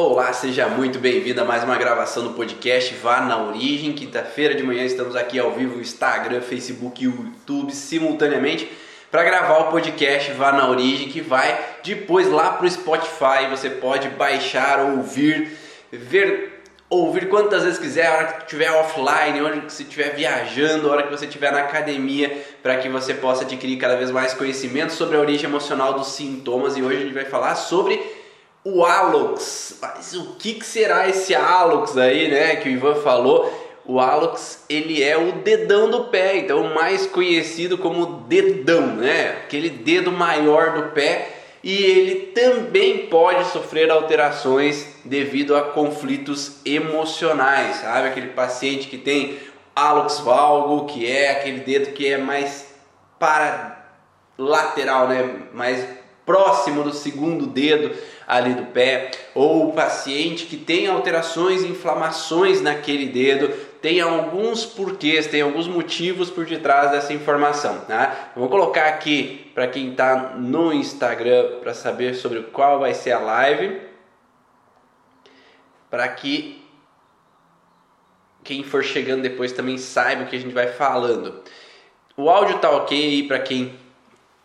Olá, seja muito bem-vindo a mais uma gravação do podcast Vá na Origem. Quinta-feira de manhã estamos aqui ao vivo, Instagram, Facebook e YouTube simultaneamente para gravar o podcast Vá na Origem, que vai depois lá para o Spotify. Você pode baixar, ouvir, ver, ouvir quantas vezes quiser, a hora que estiver offline, a hora que você estiver viajando, a hora que você estiver na academia, para que você possa adquirir cada vez mais conhecimento sobre a origem emocional dos sintomas. E hoje a gente vai falar sobre o Alox. Mas o que, que será esse Alox aí, né? Que o Ivan falou. O Alox, ele é o dedão do pé, então mais conhecido como dedão, né? Aquele dedo maior do pé. E ele também pode sofrer alterações devido a conflitos emocionais, sabe? Aquele paciente que tem Alox valgo, que é aquele dedo que é mais para lateral, né? Mais próximo do segundo dedo ali do pé, ou o paciente que tem alterações, inflamações naquele dedo, tem alguns porquês, tem alguns motivos por detrás dessa informação. Eu vou colocar aqui para quem está no Instagram para saber sobre qual vai ser a live, para que quem for chegando depois também saiba o que a gente vai falando. O áudio tá ok para quem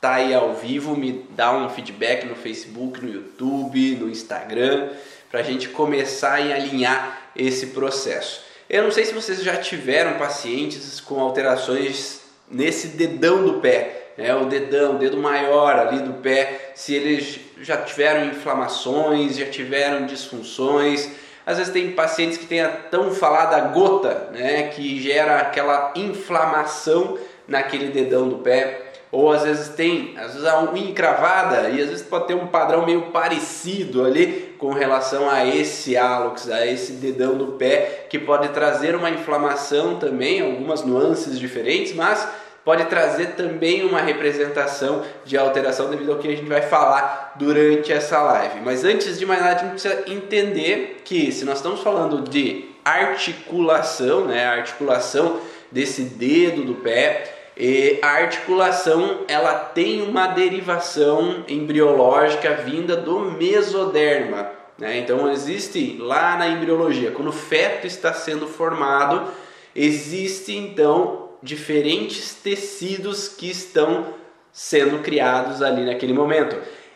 tá aí ao vivo, me dá um feedback no Facebook, no YouTube, no Instagram, para a gente começar e alinhar esse processo. Eu não sei se vocês já tiveram pacientes com alterações nesse dedão do pé, né? o dedão, o dedo maior ali do pé, se eles já tiveram inflamações, já tiveram disfunções. Às vezes tem pacientes que têm a tão falada gota, né? que gera aquela inflamação naquele dedão do pé ou às vezes tem, às vezes a unha encravada e às vezes pode ter um padrão meio parecido ali com relação a esse hálux, a esse dedão do pé, que pode trazer uma inflamação também, algumas nuances diferentes, mas pode trazer também uma representação de alteração devido ao que a gente vai falar durante essa live. Mas antes de mais nada, a gente precisa entender que se nós estamos falando de articulação, né, articulação desse dedo do pé, e a articulação ela tem uma derivação embriológica vinda do mesoderma. Né? Então existe lá na embriologia, quando o feto está sendo formado, existe então diferentes tecidos que estão sendo criados ali naquele momento.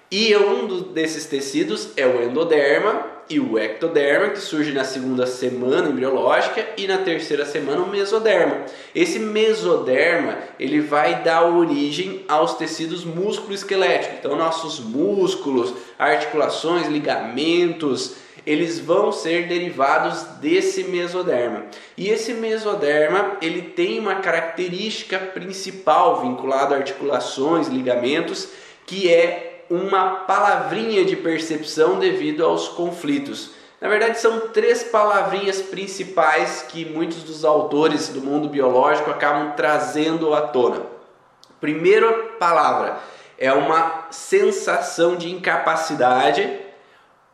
E um desses tecidos é o endoderma, e o ectoderma, que surge na segunda semana embriológica, e na terceira semana o mesoderma. Esse mesoderma ele vai dar origem aos tecidos músculo-esqueléticos. Então, nossos músculos, articulações, ligamentos, eles vão ser derivados desse mesoderma. E esse mesoderma ele tem uma característica principal vinculada a articulações, ligamentos, que é uma palavrinha de percepção devido aos conflitos. Na verdade, são três palavrinhas principais que muitos dos autores do mundo biológico acabam trazendo à tona. Primeira palavra é uma sensação de incapacidade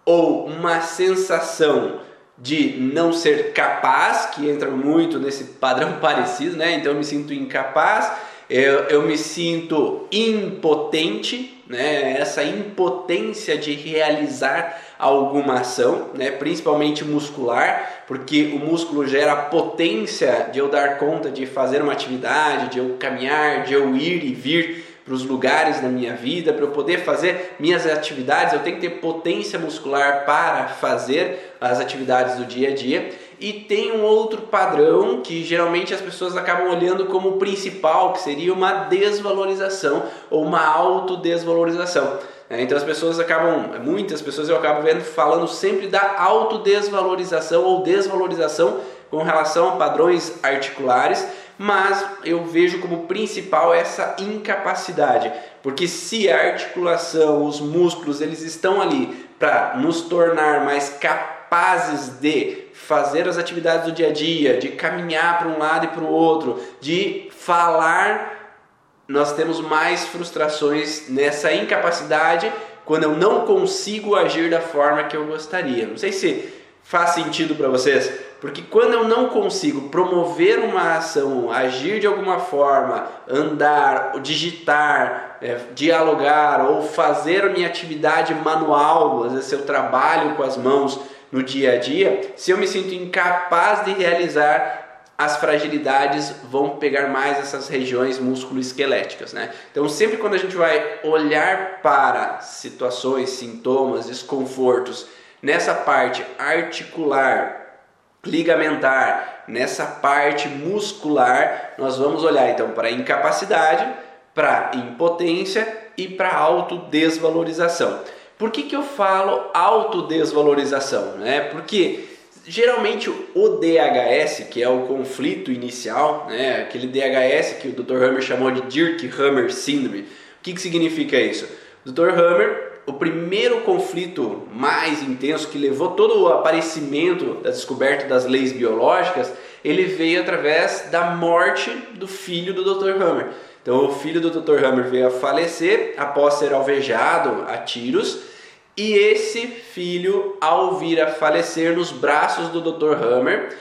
ou uma sensação de não ser capaz, que entra muito nesse padrão parecido, né? Então eu me sinto incapaz, eu, eu me sinto impotente, né, essa impotência de realizar alguma ação, né, principalmente muscular, porque o músculo gera potência de eu dar conta de fazer uma atividade, de eu caminhar, de eu ir e vir para os lugares da minha vida, para eu poder fazer minhas atividades, eu tenho que ter potência muscular para fazer as atividades do dia a dia. E tem um outro padrão que geralmente as pessoas acabam olhando como principal, que seria uma desvalorização ou uma autodesvalorização. É, então as pessoas acabam, muitas pessoas eu acabo vendo falando sempre da autodesvalorização ou desvalorização com relação a padrões articulares, mas eu vejo como principal essa incapacidade, porque se a articulação, os músculos, eles estão ali para nos tornar mais capazes de fazer as atividades do dia a dia, de caminhar para um lado e para o outro, de falar, nós temos mais frustrações nessa incapacidade quando eu não consigo agir da forma que eu gostaria. Não sei se faz sentido para vocês, porque quando eu não consigo promover uma ação, agir de alguma forma, andar, digitar, é, dialogar ou fazer a minha atividade manual, às vezes eu trabalho com as mãos no dia a dia, se eu me sinto incapaz de realizar as fragilidades vão pegar mais essas regiões músculo-esqueléticas, né? Então, sempre quando a gente vai olhar para situações, sintomas, desconfortos nessa parte articular, ligamentar, nessa parte muscular, nós vamos olhar então para incapacidade, para impotência e para autodesvalorização. Por que, que eu falo autodesvalorização? Né? Porque geralmente o DHS, que é o conflito inicial, né? aquele DHS que o Dr. Hammer chamou de Dirk-Hammer Syndrome, o que, que significa isso? O Dr. Hammer o primeiro conflito mais intenso que levou todo o aparecimento da descoberta das leis biológicas, ele veio através da morte do filho do Dr. Hammer. Então, o filho do Dr. Hammer veio a falecer após ser alvejado a tiros, e esse filho, ao vir a falecer nos braços do Dr. Hammer,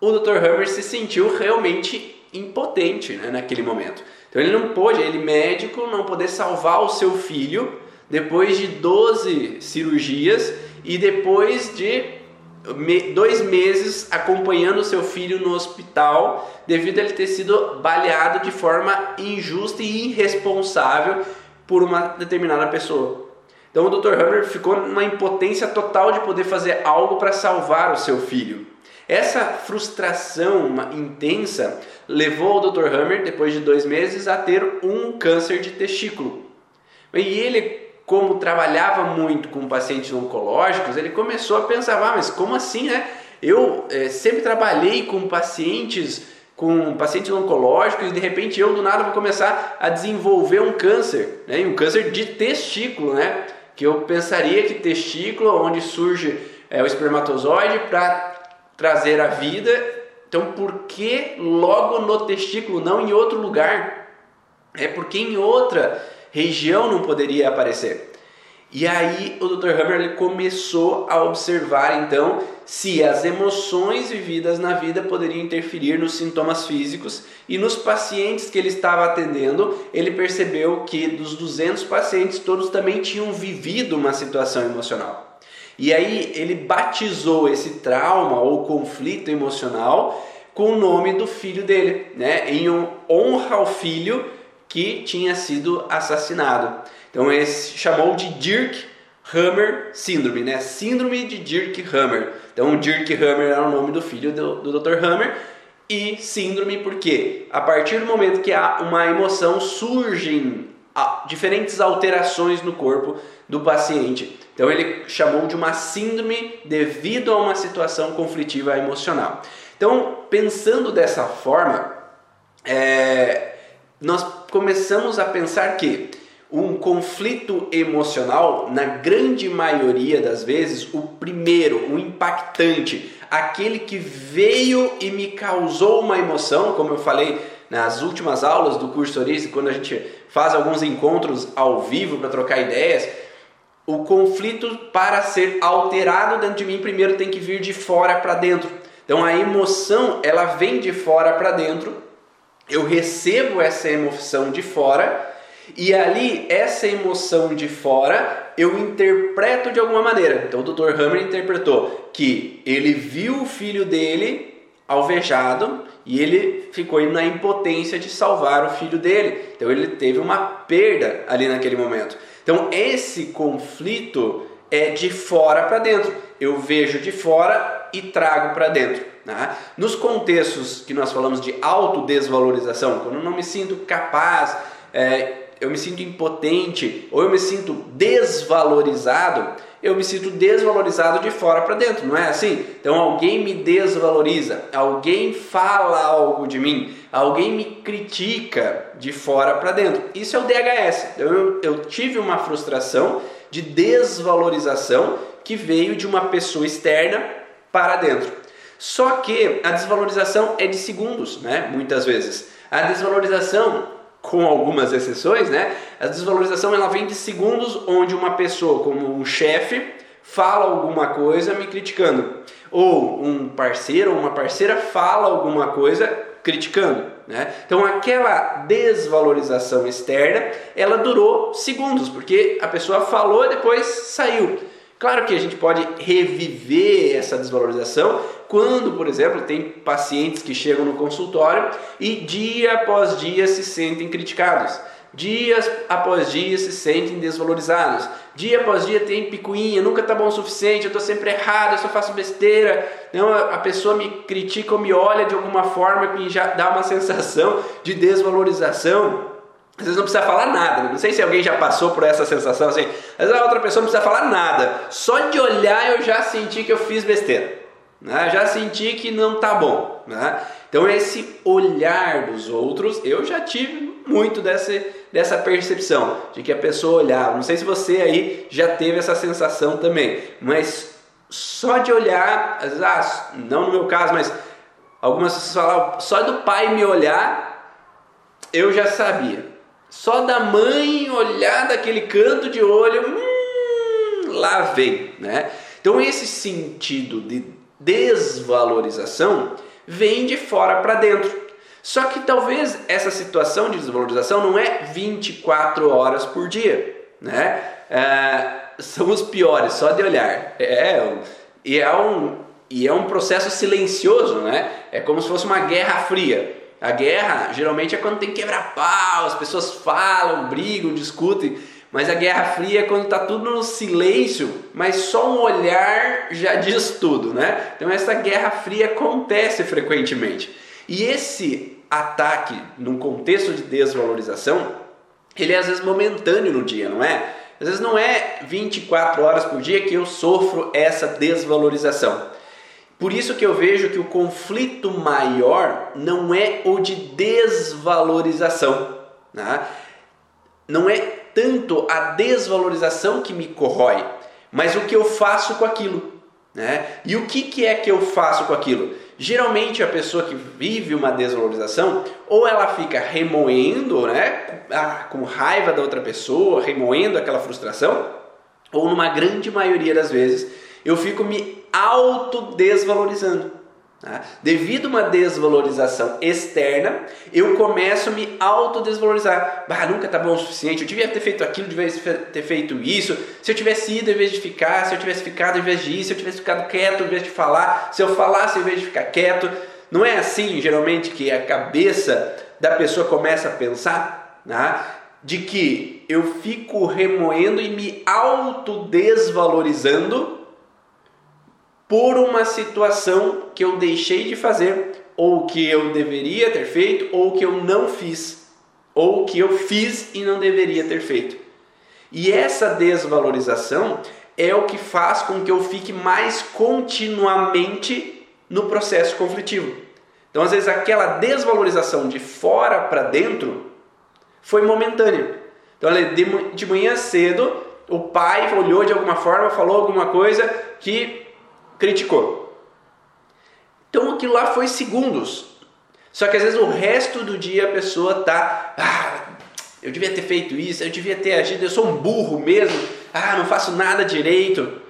o Dr. Hammer se sentiu realmente impotente né, naquele momento. Então, ele não pôde, ele médico, não poder salvar o seu filho depois de 12 cirurgias e depois de dois meses acompanhando seu filho no hospital devido a ele ter sido baleado de forma injusta e irresponsável por uma determinada pessoa. Então o Dr. Hammer ficou numa impotência total de poder fazer algo para salvar o seu filho. Essa frustração intensa levou o Dr. Hammer, depois de dois meses, a ter um câncer de testículo. E ele como trabalhava muito com pacientes oncológicos, ele começou a pensar, ah, mas como assim, né? Eu é, sempre trabalhei com pacientes com pacientes oncológicos e de repente eu do nada vou começar a desenvolver um câncer, né? um câncer de testículo, né? Que eu pensaria que testículo, onde surge é, o espermatozoide para trazer a vida, então por que logo no testículo, não em outro lugar? É porque em outra região não poderia aparecer. E aí o Dr. Hammer começou a observar então se as emoções vividas na vida poderiam interferir nos sintomas físicos e nos pacientes que ele estava atendendo, ele percebeu que dos 200 pacientes todos também tinham vivido uma situação emocional. E aí ele batizou esse trauma ou conflito emocional com o nome do filho dele, né? Em honra ao filho que tinha sido assassinado. Então ele chamou de Dirk Hammer Síndrome, né? Síndrome de Dirk Hammer. Então Dirk Hammer era o nome do filho do, do Dr. Hammer e síndrome porque a partir do momento que há uma emoção surgem diferentes alterações no corpo do paciente. Então ele chamou de uma síndrome devido a uma situação conflitiva emocional. Então pensando dessa forma, é, nós começamos a pensar que um conflito emocional, na grande maioria das vezes, o primeiro, o impactante, aquele que veio e me causou uma emoção, como eu falei nas últimas aulas do curso Orice, quando a gente faz alguns encontros ao vivo para trocar ideias, o conflito para ser alterado dentro de mim primeiro tem que vir de fora para dentro. Então a emoção, ela vem de fora para dentro eu recebo essa emoção de fora e ali essa emoção de fora eu interpreto de alguma maneira. Então o Dr. Hammer interpretou que ele viu o filho dele alvejado e ele ficou na impotência de salvar o filho dele. Então ele teve uma perda ali naquele momento. Então esse conflito é de fora para dentro. Eu vejo de fora e trago para dentro. Né? Nos contextos que nós falamos de autodesvalorização, quando eu não me sinto capaz, é, eu me sinto impotente ou eu me sinto desvalorizado, eu me sinto desvalorizado de fora para dentro, não é assim? Então alguém me desvaloriza, alguém fala algo de mim, alguém me critica de fora para dentro. Isso é o DHS. Então, eu, eu tive uma frustração de desvalorização que veio de uma pessoa externa para dentro. Só que a desvalorização é de segundos, né? Muitas vezes. A desvalorização, com algumas exceções, né? A desvalorização ela vem de segundos onde uma pessoa, como um chefe, fala alguma coisa me criticando, ou um parceiro ou uma parceira fala alguma coisa criticando. Né? Então aquela desvalorização externa, ela durou segundos, porque a pessoa falou e depois saiu. Claro que a gente pode reviver essa desvalorização quando, por exemplo, tem pacientes que chegam no consultório e dia após dia se sentem criticados. Dias após dia se sentem desvalorizados. Dia após dia tem picuinha, nunca tá bom o suficiente, eu tô sempre errado, eu só faço besteira. Então a pessoa me critica ou me olha de alguma forma que já dá uma sensação de desvalorização. Às vezes não precisa falar nada, não sei se alguém já passou por essa sensação assim. Às vezes a outra pessoa não precisa falar nada, só de olhar eu já senti que eu fiz besteira, né? já senti que não tá bom. Né? Então esse olhar dos outros, eu já tive muito dessa, dessa percepção de que a pessoa olhava. Não sei se você aí já teve essa sensação também, mas só de olhar, às vezes, ah, não no meu caso, mas algumas pessoas falam, só do pai me olhar, eu já sabia. Só da mãe olhar daquele canto de olho, hum, lá vem, né? Então esse sentido de desvalorização vem de fora para dentro. Só que talvez essa situação de desvalorização não é 24 horas por dia, né? É, são os piores, só de olhar. É, e, é um, e é um processo silencioso, né? É como se fosse uma guerra fria. A guerra geralmente é quando tem que quebrar pau, as pessoas falam, brigam, discutem. Mas a guerra fria é quando está tudo no silêncio, mas só um olhar já diz tudo, né? Então essa guerra fria acontece frequentemente. E esse ataque num contexto de desvalorização, ele é às vezes momentâneo no dia, não é? Às vezes não é 24 horas por dia que eu sofro essa desvalorização. Por isso que eu vejo que o conflito maior não é o de desvalorização. Né? Não é tanto a desvalorização que me corrói, mas o que eu faço com aquilo. Né? E o que, que é que eu faço com aquilo? Geralmente a pessoa que vive uma desvalorização, ou ela fica remoendo, né, ah, com raiva da outra pessoa, remoendo aquela frustração, ou numa grande maioria das vezes, eu fico me autodesvalorizando. Tá? Devido a uma desvalorização externa, eu começo a me autodesvalorizar. Bah, nunca tá bom o suficiente, eu devia ter feito aquilo, devia ter feito isso. Se eu tivesse ido em vez de ficar, se eu tivesse ficado em vez de ir, se eu tivesse ficado quieto em vez de falar, se eu falasse em vez de ficar quieto. Não é assim, geralmente, que a cabeça da pessoa começa a pensar? Né? De que eu fico remoendo e me autodesvalorizando por uma situação que eu deixei de fazer, ou que eu deveria ter feito, ou que eu não fiz, ou que eu fiz e não deveria ter feito. E essa desvalorização é o que faz com que eu fique mais continuamente no processo conflitivo. Então, às vezes, aquela desvalorização de fora para dentro foi momentânea. Então, de manhã cedo, o pai olhou de alguma forma, falou alguma coisa que criticou. Então aquilo lá foi segundos. Só que às vezes o resto do dia a pessoa tá, ah, eu devia ter feito isso, eu devia ter agido, eu sou um burro mesmo, ah, não faço nada direito.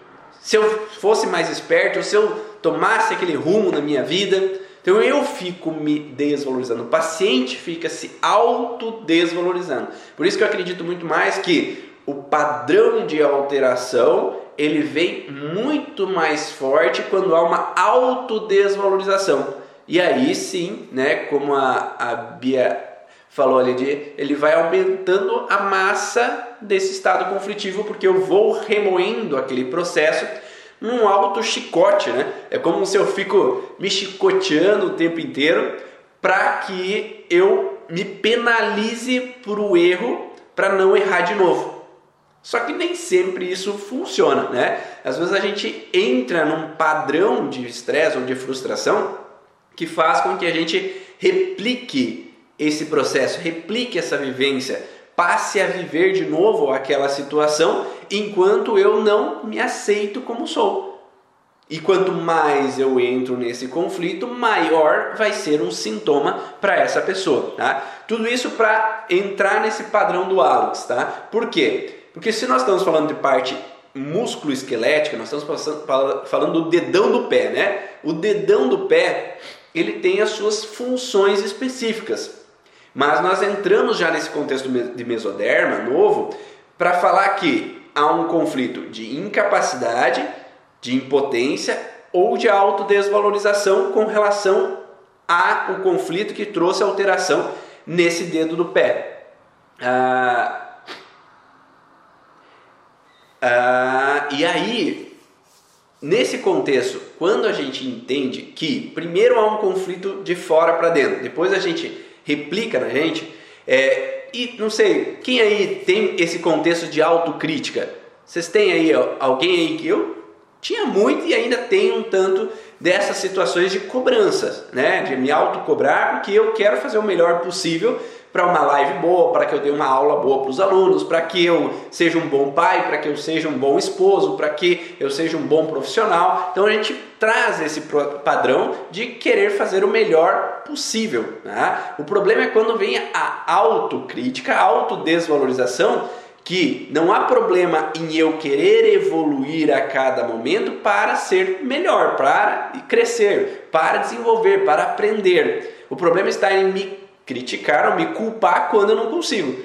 Se eu fosse mais esperto, se eu tomasse aquele rumo na minha vida, então eu fico me desvalorizando, o paciente fica se autodesvalorizando. Por isso que eu acredito muito mais que o padrão de alteração ele vem muito mais forte quando há uma autodesvalorização. E aí sim, né, como a, a Bia falou ali, de, ele vai aumentando a massa desse estado conflitivo, porque eu vou remoendo aquele processo num alto chicote, né? É como se eu fico me chicoteando o tempo inteiro para que eu me penalize por o erro para não errar de novo. Só que nem sempre isso funciona, né? Às vezes a gente entra num padrão de estresse ou de frustração que faz com que a gente replique esse processo, replique essa vivência, passe a viver de novo aquela situação enquanto eu não me aceito como sou. E quanto mais eu entro nesse conflito, maior vai ser um sintoma para essa pessoa, tá? Tudo isso para entrar nesse padrão do Alex, tá? Por quê? Porque se nós estamos falando de parte músculo esquelética, nós estamos falando do dedão do pé, né? O dedão do pé, ele tem as suas funções específicas. Mas nós entramos já nesse contexto de mesoderma novo para falar que há um conflito de incapacidade, de impotência ou de autodesvalorização com relação ao conflito que trouxe alteração nesse dedo do pé. Ah, ah, e aí, nesse contexto, quando a gente entende que primeiro há um conflito de fora para dentro, depois a gente replica na gente, é, e não sei, quem aí tem esse contexto de autocrítica? Vocês têm aí alguém aí que eu tinha muito e ainda tenho um tanto dessas situações de cobranças, né? De me autocobrar porque eu quero fazer o melhor possível para uma live boa, para que eu dê uma aula boa para os alunos, para que eu seja um bom pai, para que eu seja um bom esposo, para que eu seja um bom profissional. Então a gente traz esse padrão de querer fazer o melhor possível. Né? O problema é quando vem a autocrítica, a autodesvalorização, que não há problema em eu querer evoluir a cada momento para ser melhor, para crescer, para desenvolver, para aprender. O problema está em me criticar ou me culpar quando eu não consigo.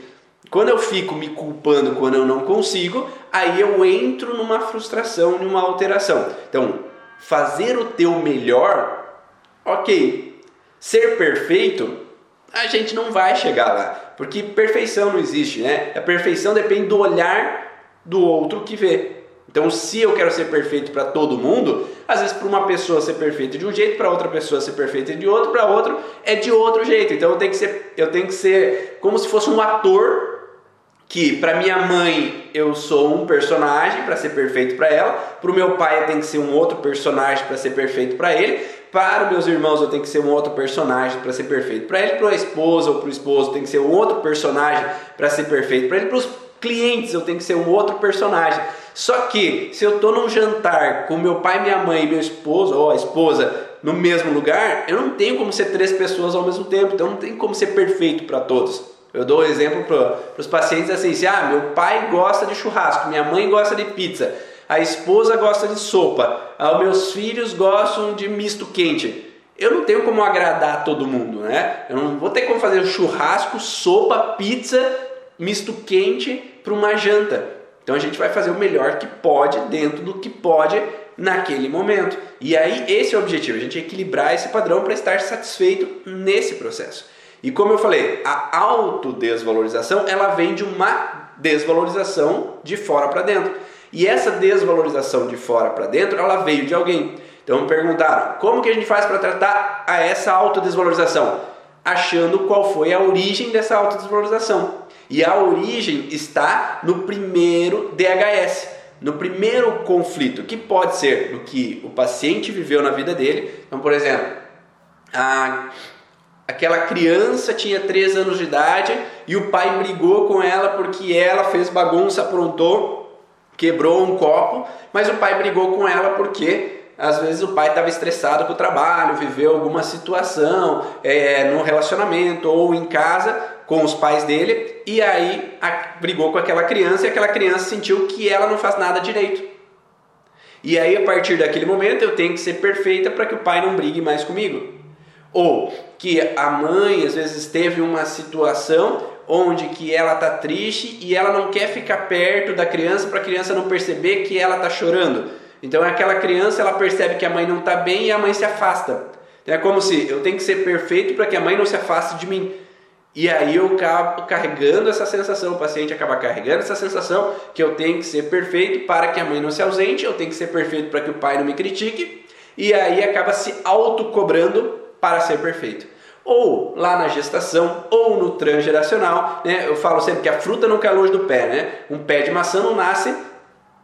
Quando eu fico me culpando quando eu não consigo, aí eu entro numa frustração, numa alteração. Então, fazer o teu melhor, ok. Ser perfeito, a gente não vai chegar lá, porque perfeição não existe, né? A perfeição depende do olhar do outro que vê. Então, se eu quero ser perfeito para todo mundo, às vezes para uma pessoa ser perfeito de um jeito, para outra pessoa ser perfeita de outro, para outro é de outro jeito. Então, eu tenho que ser, eu tenho que ser como se fosse um ator que para minha mãe eu sou um personagem para ser perfeito para ela, para o meu pai eu tenho que ser um outro personagem para ser perfeito para ele, para meus irmãos eu tenho que ser um outro personagem para ser perfeito para ele, para a esposa ou para o esposo tem que ser um outro personagem para ser perfeito para ele, para os clientes eu tenho que ser um outro personagem. Só que se eu estou num jantar com meu pai, minha mãe e meu esposo, ou a esposa, no mesmo lugar, eu não tenho como ser três pessoas ao mesmo tempo, então não tem como ser perfeito para todos. Eu dou um exemplo para os pacientes assim, assim, ah, meu pai gosta de churrasco, minha mãe gosta de pizza, a esposa gosta de sopa, ah, meus filhos gostam de misto quente. Eu não tenho como agradar todo mundo, né? Eu não vou ter como fazer churrasco, sopa, pizza, misto quente para uma janta. Então a gente vai fazer o melhor que pode dentro do que pode naquele momento. E aí esse é o objetivo, a gente equilibrar esse padrão para estar satisfeito nesse processo. E como eu falei, a autodesvalorização ela vem de uma desvalorização de fora para dentro. E essa desvalorização de fora para dentro, ela veio de alguém. Então me perguntaram, como que a gente faz para tratar a essa autodesvalorização? Achando qual foi a origem dessa autodesvalorização. E a origem está no primeiro DHS, no primeiro conflito, que pode ser do que o paciente viveu na vida dele. Então, por exemplo, a, aquela criança tinha 3 anos de idade e o pai brigou com ela porque ela fez bagunça, aprontou, quebrou um copo, mas o pai brigou com ela porque às vezes o pai estava estressado com o trabalho, viveu alguma situação é, no relacionamento ou em casa com os pais dele e aí brigou com aquela criança e aquela criança sentiu que ela não faz nada direito. E aí a partir daquele momento eu tenho que ser perfeita para que o pai não brigue mais comigo. Ou que a mãe às vezes teve uma situação onde que ela tá triste e ela não quer ficar perto da criança para a criança não perceber que ela tá chorando. Então aquela criança ela percebe que a mãe não está bem e a mãe se afasta. Então, é como se eu tenho que ser perfeito para que a mãe não se afaste de mim. E aí eu acabo carregando essa sensação, o paciente acaba carregando essa sensação que eu tenho que ser perfeito para que a mãe não se ausente, eu tenho que ser perfeito para que o pai não me critique, e aí acaba se autocobrando para ser perfeito. Ou lá na gestação, ou no transgeracional, né? Eu falo sempre que a fruta não cai longe do pé, né? Um pé de maçã não nasce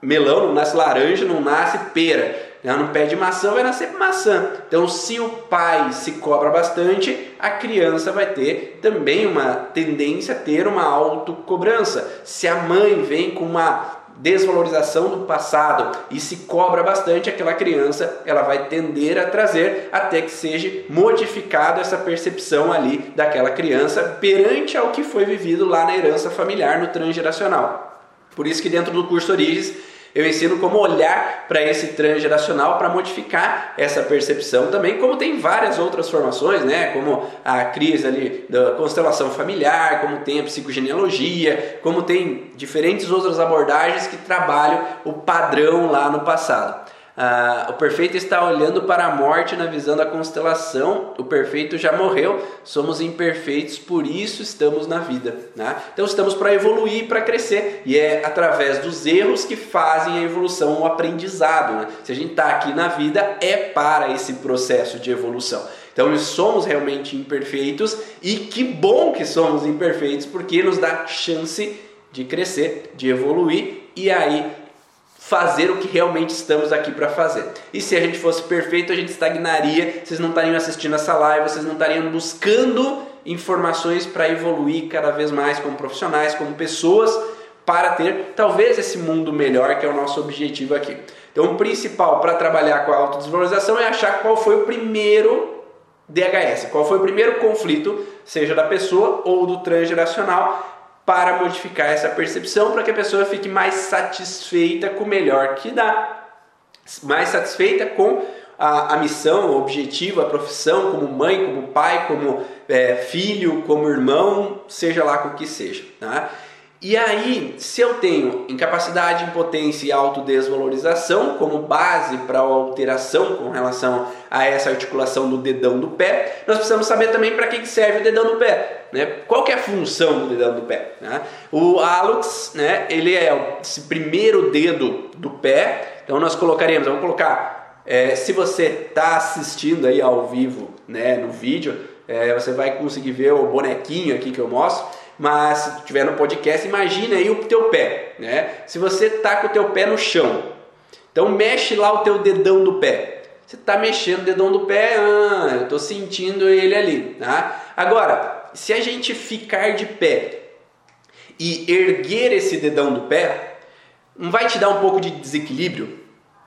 melão, não nasce laranja, não nasce pera. No pé de maçã vai nascer maçã. Então, se o pai se cobra bastante, a criança vai ter também uma tendência a ter uma autocobrança. Se a mãe vem com uma desvalorização do passado e se cobra bastante, aquela criança ela vai tender a trazer até que seja modificada essa percepção ali daquela criança perante ao que foi vivido lá na herança familiar no transgeracional. Por isso que dentro do curso Origens eu ensino como olhar para esse transgeracional para modificar essa percepção também, como tem várias outras formações, né? Como a crise ali da constelação familiar, como tem a psicogenealogia, como tem diferentes outras abordagens que trabalham o padrão lá no passado. Ah, o perfeito está olhando para a morte na visão da constelação. O perfeito já morreu, somos imperfeitos, por isso estamos na vida. Né? Então estamos para evoluir, para crescer, e é através dos erros que fazem a evolução, o aprendizado. Né? Se a gente está aqui na vida, é para esse processo de evolução. Então somos realmente imperfeitos e que bom que somos imperfeitos porque nos dá chance de crescer, de evoluir e aí fazer o que realmente estamos aqui para fazer. E se a gente fosse perfeito, a gente estagnaria, vocês não estariam assistindo essa live, vocês não estariam buscando informações para evoluir cada vez mais como profissionais, como pessoas, para ter talvez esse mundo melhor que é o nosso objetivo aqui. Então, o principal para trabalhar com a autodesvalorização é achar qual foi o primeiro DHS, qual foi o primeiro conflito, seja da pessoa ou do transgeracional, para modificar essa percepção para que a pessoa fique mais satisfeita com o melhor que dá, mais satisfeita com a, a missão, o objetivo, a profissão, como mãe, como pai, como é, filho, como irmão, seja lá com o que seja. Tá? E aí, se eu tenho incapacidade, impotência e autodesvalorização como base para a alteração com relação a essa articulação do dedão do pé, nós precisamos saber também para que serve o dedão do pé. Né? Qual que é a função do dedão do pé? Né? O hálux, né, ele é esse primeiro dedo do pé, então nós colocaremos, vamos colocar, é, se você está assistindo aí ao vivo né, no vídeo, é, você vai conseguir ver o bonequinho aqui que eu mostro, mas se estiver no podcast, imagine aí o teu pé, né? Se você tá com o teu pé no chão, então mexe lá o teu dedão do pé. Você está mexendo o dedão do pé, ah, eu estou sentindo ele ali, tá? Agora, se a gente ficar de pé e erguer esse dedão do pé, não vai te dar um pouco de desequilíbrio,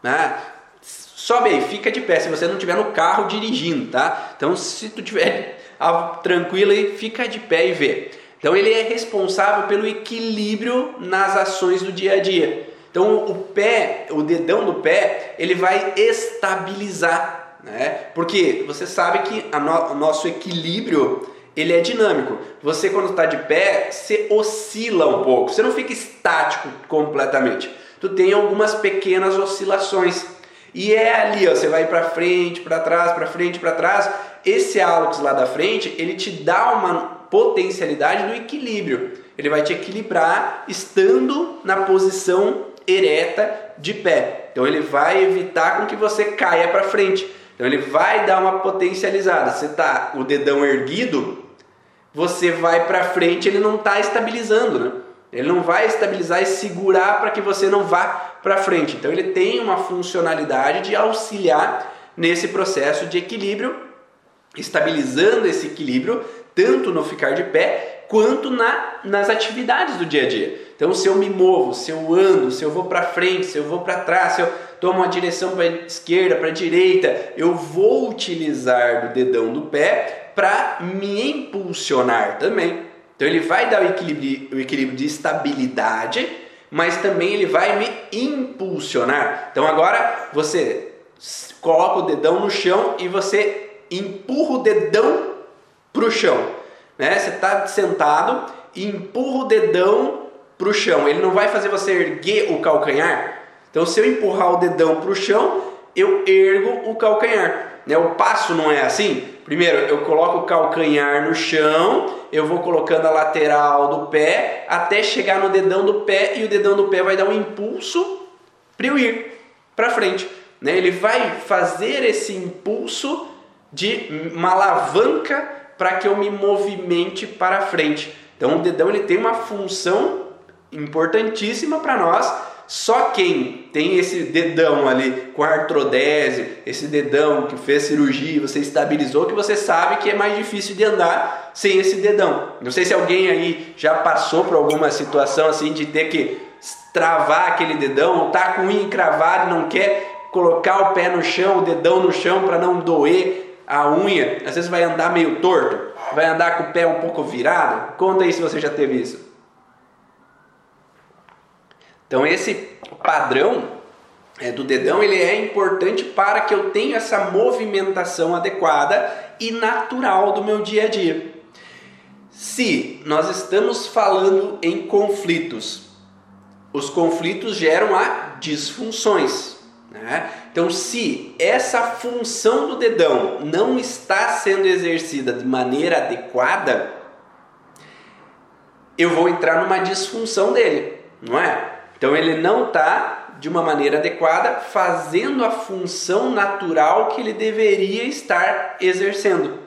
né? Sobe aí, fica de pé. Se você não estiver no carro dirigindo, tá? Então, se tu estiver tranquilo aí, fica de pé e vê. Então ele é responsável pelo equilíbrio nas ações do dia a dia. Então o pé, o dedão do pé, ele vai estabilizar, né? Porque você sabe que no, o nosso equilíbrio ele é dinâmico. Você quando está de pé, você oscila um pouco. Você não fica estático completamente. Tu tem algumas pequenas oscilações. E é ali, ó, você vai para frente, para trás, para frente, para trás. Esse hálux lá da frente, ele te dá uma potencialidade do equilíbrio. Ele vai te equilibrar estando na posição ereta de pé. Então ele vai evitar com que você caia para frente. Então ele vai dar uma potencializada. Você tá o dedão erguido, você vai para frente, ele não está estabilizando, né? Ele não vai estabilizar e segurar para que você não vá para frente. Então ele tem uma funcionalidade de auxiliar nesse processo de equilíbrio, estabilizando esse equilíbrio tanto no ficar de pé quanto na, nas atividades do dia a dia. Então, se eu me movo, se eu ando, se eu vou para frente, se eu vou para trás, se eu tomo uma direção para esquerda, para direita, eu vou utilizar do dedão do pé para me impulsionar também. Então, ele vai dar o equilíbrio, o equilíbrio de estabilidade, mas também ele vai me impulsionar. Então, agora você coloca o dedão no chão e você empurra o dedão para o chão. Né? Você está sentado e empurra o dedão para o chão. Ele não vai fazer você erguer o calcanhar. Então, se eu empurrar o dedão para o chão, eu ergo o calcanhar. Né? O passo não é assim. Primeiro, eu coloco o calcanhar no chão, eu vou colocando a lateral do pé até chegar no dedão do pé e o dedão do pé vai dar um impulso para eu ir para frente. Né? Ele vai fazer esse impulso de uma alavanca para que eu me movimente para frente. Então o dedão ele tem uma função importantíssima para nós. Só quem tem esse dedão ali com artrodese, esse dedão que fez cirurgia, você estabilizou, que você sabe que é mais difícil de andar sem esse dedão. Não sei se alguém aí já passou por alguma situação assim de ter que travar aquele dedão, ou tá com o encravado não quer colocar o pé no chão, o dedão no chão para não doer a unha, às vezes vai andar meio torto, vai andar com o pé um pouco virado. Conta aí se você já teve isso. Então esse padrão é, do dedão ele é importante para que eu tenha essa movimentação adequada e natural do meu dia a dia. Se nós estamos falando em conflitos, os conflitos geram a disfunções. Né? Então, se essa função do dedão não está sendo exercida de maneira adequada, eu vou entrar numa disfunção dele, não é? Então, ele não está de uma maneira adequada fazendo a função natural que ele deveria estar exercendo.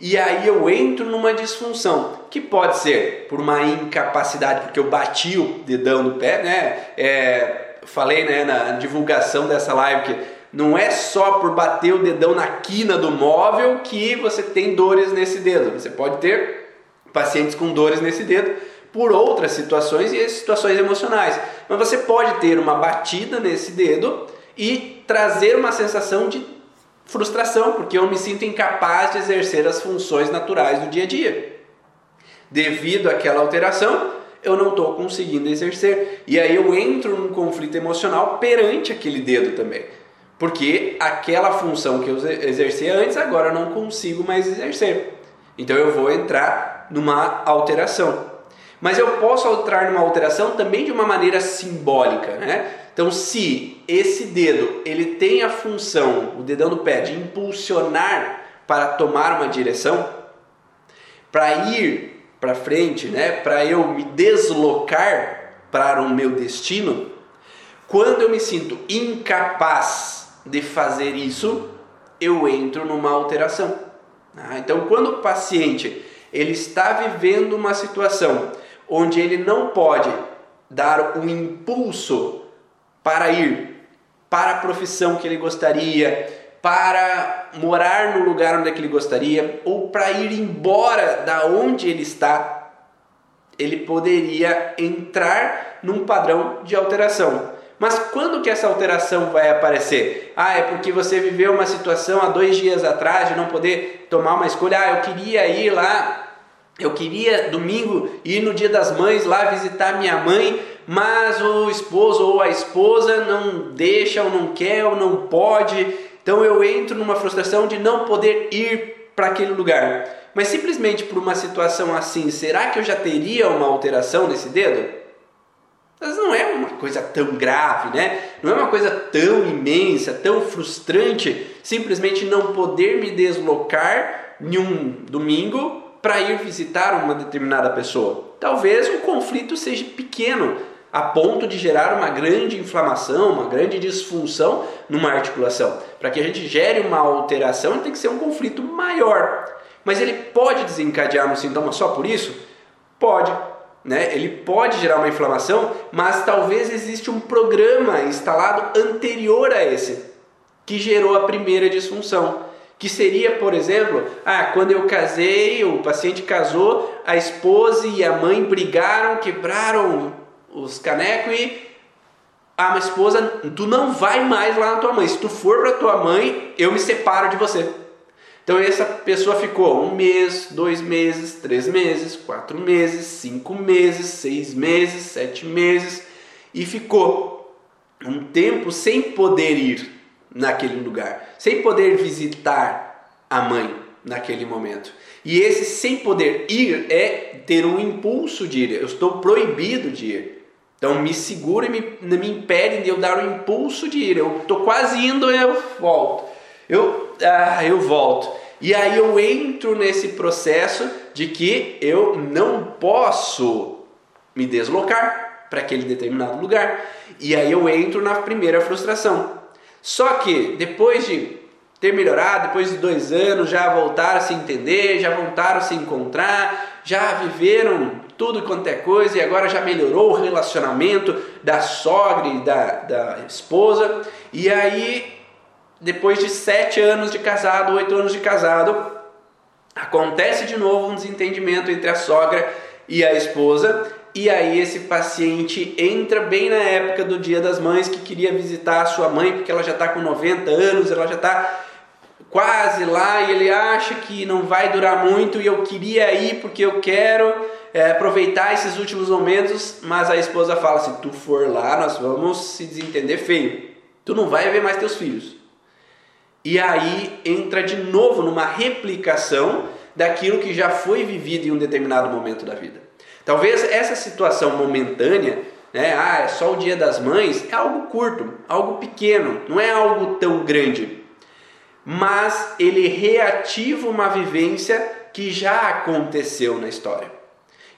E aí eu entro numa disfunção, que pode ser por uma incapacidade, porque eu bati o dedão no pé, né? É, falei né, na divulgação dessa live que não é só por bater o dedão na quina do móvel que você tem dores nesse dedo. Você pode ter pacientes com dores nesse dedo por outras situações e situações emocionais. Mas você pode ter uma batida nesse dedo e trazer uma sensação de frustração, porque eu me sinto incapaz de exercer as funções naturais do dia a dia. Devido àquela alteração, eu não estou conseguindo exercer. E aí eu entro num conflito emocional perante aquele dedo também. Porque aquela função que eu exercia antes, agora eu não consigo mais exercer. Então eu vou entrar numa alteração. Mas eu posso entrar numa alteração também de uma maneira simbólica, né? Então, se esse dedo ele tem a função, o dedão do pé, de impulsionar para tomar uma direção, para ir para frente, né, para eu me deslocar para o meu destino, quando eu me sinto incapaz de fazer isso, eu entro numa alteração. Ah, então, quando o paciente ele está vivendo uma situação onde ele não pode dar um impulso para ir para a profissão que ele gostaria, para morar no lugar onde é que ele gostaria ou para ir embora da onde ele está, ele poderia entrar num padrão de alteração. Mas quando que essa alteração vai aparecer? Ah, é porque você viveu uma situação há dois dias atrás de não poder tomar uma escolha. Ah, eu queria ir lá, eu queria domingo ir no dia das mães lá visitar minha mãe, mas o esposo ou a esposa não deixa, ou não quer, ou não pode. Então eu entro numa frustração de não poder ir para aquele lugar. Mas simplesmente por uma situação assim, será que eu já teria uma alteração nesse dedo? Mas não é uma coisa tão grave, né? Não é uma coisa tão imensa, tão frustrante, simplesmente não poder me deslocar em um domingo para ir visitar uma determinada pessoa. Talvez o conflito seja pequeno, a ponto de gerar uma grande inflamação, uma grande disfunção numa articulação. Para que a gente gere uma alteração, tem que ser um conflito maior. Mas ele pode desencadear um sintoma só por isso? Pode. Né? Ele pode gerar uma inflamação, mas talvez exista um programa instalado anterior a esse que gerou a primeira disfunção. Que seria, por exemplo, ah, quando eu casei, o paciente casou, a esposa e a mãe brigaram, quebraram os canecos e a minha esposa, tu não vai mais lá na tua mãe. Se tu for para tua mãe, eu me separo de você. Então essa pessoa ficou um mês, dois meses, três meses, quatro meses, cinco meses, seis meses, sete meses e ficou um tempo sem poder ir naquele lugar, sem poder visitar a mãe naquele momento. E esse sem poder ir é ter um impulso de ir. Eu estou proibido de ir. Então me segura e me, me impede de eu dar o impulso de ir. Eu estou quase indo eu volto. Eu, ah, eu volto. E aí eu entro nesse processo de que eu não posso me deslocar para aquele determinado lugar. E aí eu entro na primeira frustração. Só que depois de ter melhorado, depois de dois anos, já voltaram a se entender, já voltaram a se encontrar, já viveram tudo quanto é coisa e agora já melhorou o relacionamento da sogra e da, da esposa. E aí, depois de sete anos de casado, oito anos de casado, acontece de novo um desentendimento entre a sogra e a esposa. E aí esse paciente entra bem na época do Dia das Mães que queria visitar a sua mãe porque ela já está com 90 anos, ela já está quase lá e ele acha que não vai durar muito e eu queria ir porque eu quero é, aproveitar esses últimos momentos, mas a esposa fala: se tu for lá, nós vamos se desentender feio. Tu não vai ver mais teus filhos. E aí entra de novo numa replicação daquilo que já foi vivido em um determinado momento da vida. Talvez essa situação momentânea, né, ah, é só o dia das mães, é algo curto, algo pequeno, não é algo tão grande. Mas ele reativa uma vivência que já aconteceu na história.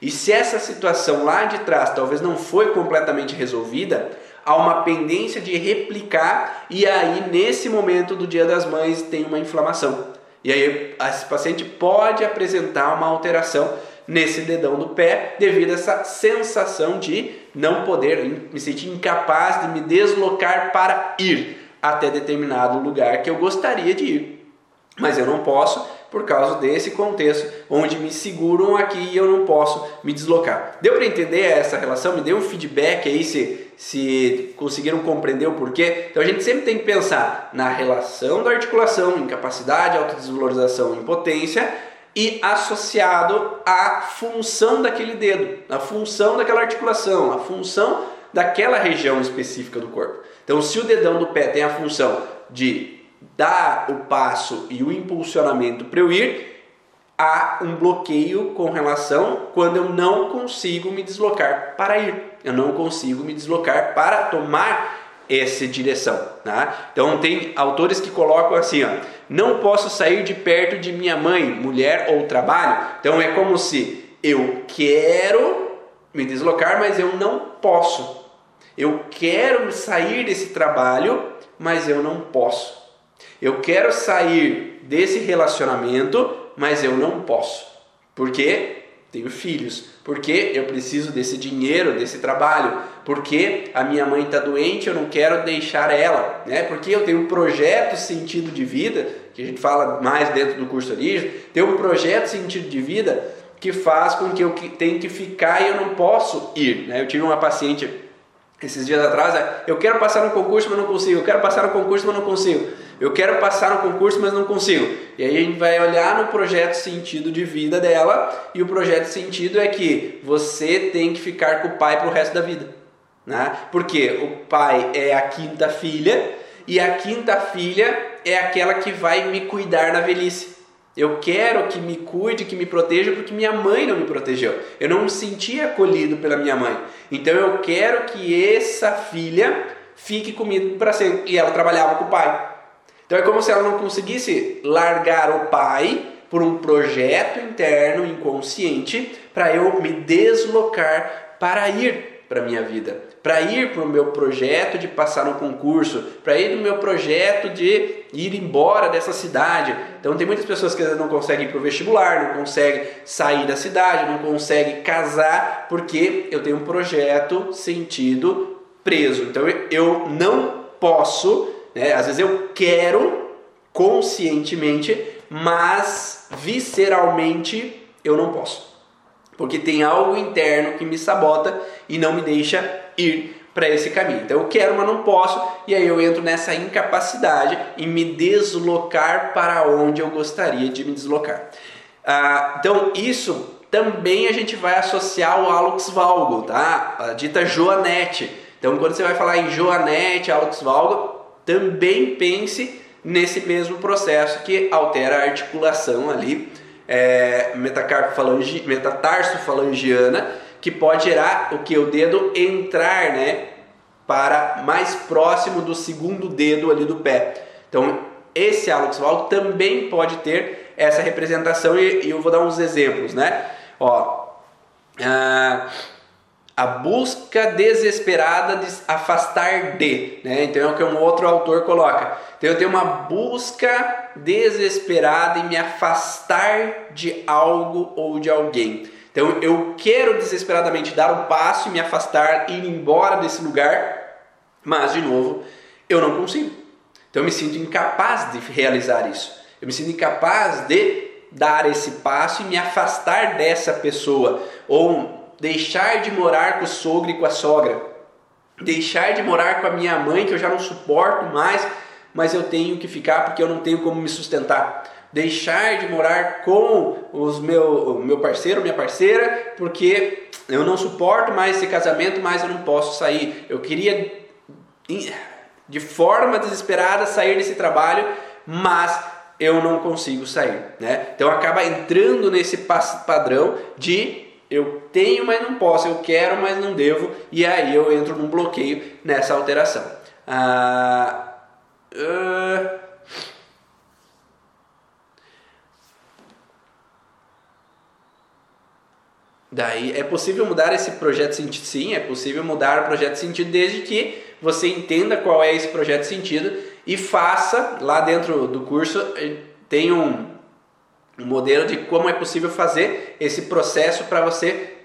E se essa situação lá de trás talvez não foi completamente resolvida, há uma pendência de replicar e aí nesse momento do Dia das Mães tem uma inflamação. E aí esse paciente pode apresentar uma alteração nesse dedão do pé devido a essa sensação de não poder, me sentir incapaz de me deslocar para ir até determinado lugar que eu gostaria de ir. Mas eu não posso por causa desse contexto onde me seguram aqui e eu não posso me deslocar. Deu para entender essa relação? Me deu um feedback aí se, se conseguiram compreender o porquê? Então a gente sempre tem que pensar na relação da articulação, incapacidade, autodesvalorização, impotência e associado à função daquele dedo, a função daquela articulação, a função daquela região específica do corpo. Então, se o dedão do pé tem a função de dar o passo e o impulsionamento para eu ir, há um bloqueio com relação quando eu não consigo me deslocar para ir. Eu não consigo me deslocar para tomar essa direção. Tá? Então tem autores que colocam assim, ó, não posso sair de perto de minha mãe, mulher ou trabalho. Então é como se eu quero me deslocar, mas eu não posso. Eu quero sair desse trabalho, mas eu não posso. Eu quero sair desse relacionamento, mas eu não posso. Porque tenho filhos, porque eu preciso desse dinheiro, desse trabalho, porque a minha mãe está doente, eu não quero deixar ela, né? Porque eu tenho um projeto sentido de vida, que a gente fala mais dentro do curso origem, tenho um projeto sentido de vida que faz com que eu tenha que ficar e eu não posso ir, né? Eu tive uma paciente esses dias atrás, é, eu quero passar no concurso, mas não consigo. Eu quero passar no concurso, mas não consigo. Eu quero passar no concurso, mas não consigo. E aí a gente vai olhar no projeto sentido de vida dela, e o projeto sentido é que você tem que ficar com o pai para o resto da vida. Né? Porque o pai é a quinta filha, e a quinta filha é aquela que vai me cuidar na velhice. Eu quero que me cuide, que me proteja, porque minha mãe não me protegeu. Eu não me senti acolhido pela minha mãe. Então eu quero que essa filha fique comigo para sempre. E ela trabalhava com o pai. Então é como se ela não conseguisse largar o pai por um projeto interno inconsciente para eu me deslocar para ir para minha vida, para ir para o meu projeto de passar no concurso, para ir no meu projeto de ir embora dessa cidade. Então tem muitas pessoas que não conseguem ir para o vestibular, não conseguem sair da cidade, não conseguem casar porque eu tenho um projeto sentido preso. Então eu não posso né? Às vezes eu quero conscientemente, mas visceralmente eu não posso. Porque tem algo interno que me sabota e não me deixa ir para esse caminho. Então eu quero, mas não posso, e aí eu entro nessa incapacidade em me deslocar para onde eu gostaria de me deslocar. Ah, então isso também a gente vai associar ao Alex Valgo, tá? A dita Joanete. Então quando você vai falar em Joanete, Alex Valgo, também pense nesse mesmo processo que altera a articulação ali é, metatarso metatarsofalangiana, que pode gerar o que o dedo entrar, né, para mais próximo do segundo dedo ali do pé. Então, esse hálux valgo também pode ter essa representação e, e, eu vou dar uns exemplos, né? Ó, ah, a busca desesperada de afastar de, né? Então é o que um outro autor coloca. Então eu tenho uma busca desesperada em me afastar de algo ou de alguém. Então eu quero desesperadamente dar um passo e me afastar, ir embora desse lugar, mas de novo eu não consigo. Então eu me sinto incapaz de realizar isso. Eu me sinto incapaz de dar esse passo e me afastar dessa pessoa ou deixar de morar com o sogro e com a sogra, deixar de morar com a minha mãe, que eu já não suporto mais, mas eu tenho que ficar porque eu não tenho como me sustentar. deixar de morar com os meu, meu parceiro, minha parceira, porque eu não suporto mais esse casamento, mas eu não posso sair. Eu queria de forma desesperada sair desse trabalho, mas eu não consigo sair, né? Então acaba entrando nesse padrão de eu tenho, mas não posso, eu quero, mas não devo, e aí eu entro num bloqueio nessa alteração. Ah, uh, Daí é possível mudar esse projeto sentido? Sim, é possível mudar o projeto sentido desde que você entenda qual é esse projeto sentido e faça lá dentro do curso eh, tem um, um modelo de como é possível fazer esse processo para você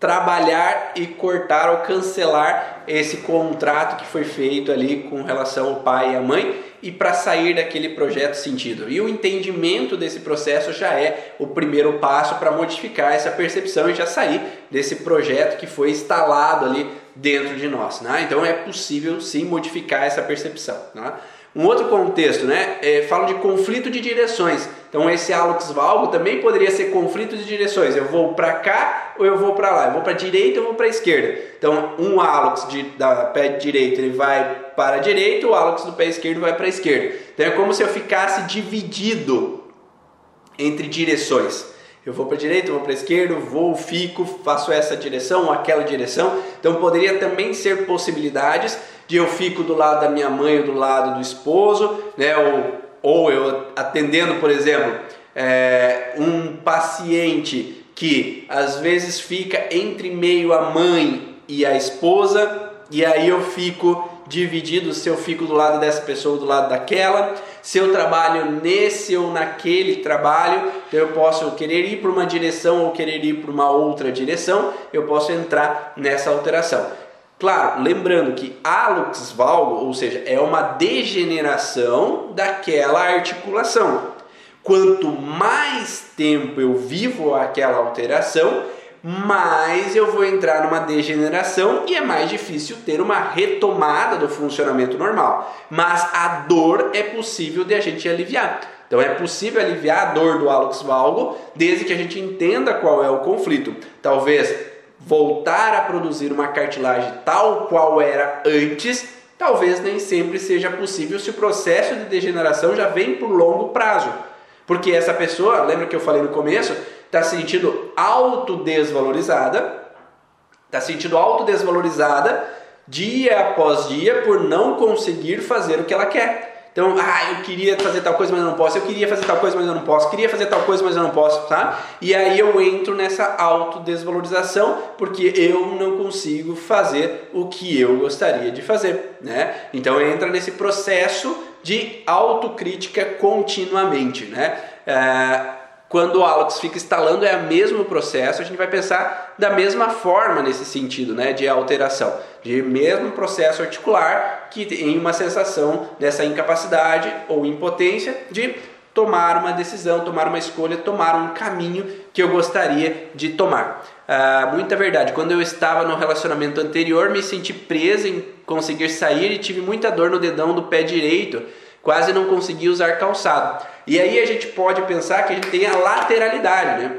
trabalhar e cortar ou cancelar esse contrato que foi feito ali com relação ao pai e à mãe e para sair daquele projeto sentido. E o entendimento desse processo já é o primeiro passo para modificar essa percepção e já sair desse projeto que foi instalado ali dentro de nós. Né? Então é possível sim modificar essa percepção. Né? Um outro contexto, né? É, fala de conflito de direções. Então esse Alux Valgo também poderia ser conflito de direções. Eu vou para cá ou eu vou para lá? Eu vou para direita ou eu vou para esquerda? Então um Alux de, da pé direito ele vai para a direita, o Alux do pé esquerdo vai para a esquerda. Então é como se eu ficasse dividido entre direções. Eu vou para a direita, vou para a esquerda, vou, fico, faço essa direção aquela direção. Então poderia também ser possibilidades de eu fico do lado da minha mãe ou do lado do esposo, né? Ou, ou eu atendendo, por exemplo, é, um paciente que às vezes fica entre meio a mãe e a esposa, e aí eu fico dividido se eu fico do lado dessa pessoa ou do lado daquela, se eu trabalho nesse ou naquele trabalho, então eu posso querer ir para uma direção ou querer ir para uma outra direção, eu posso entrar nessa alteração. Claro, lembrando que hálux valgo, ou seja, é uma degeneração daquela articulação. Quanto mais tempo eu vivo aquela alteração, mais eu vou entrar numa degeneração e é mais difícil ter uma retomada do funcionamento normal. Mas a dor é possível de a gente aliviar. Então é possível aliviar a dor do hálux valgo desde que a gente entenda qual é o conflito. Talvez voltar a produzir uma cartilagem tal qual era antes, talvez nem sempre seja possível se o processo de degeneração já vem por longo prazo. Porque essa pessoa, lembra que eu falei no começo, está se sentindo autodesvalorizada, está se sentindo autodesvalorizada dia após dia por não conseguir fazer o que ela quer. Então, ah, eu queria fazer tal coisa, mas eu não posso. Eu queria fazer tal coisa, mas eu não posso. Eu queria fazer tal coisa, mas eu não posso, tá? E aí eu entro nessa autodesvalorização porque eu não consigo fazer o que eu gostaria de fazer, né? Então entra nesse processo de autocrítica continuamente, né? É, quando o Alex fica instalando é o mesmo processo, a gente vai pensar da mesma forma nesse sentido, né, de alteração, de mesmo processo articular que tem uma sensação dessa incapacidade ou impotência de tomar uma decisão, tomar uma escolha, tomar um caminho que eu gostaria de tomar. Ah, muita verdade. Quando eu estava no relacionamento anterior, me senti presa em conseguir sair e tive muita dor no dedão do pé direito quase não conseguia usar calçado. E aí a gente pode pensar que a gente tem a lateralidade, né?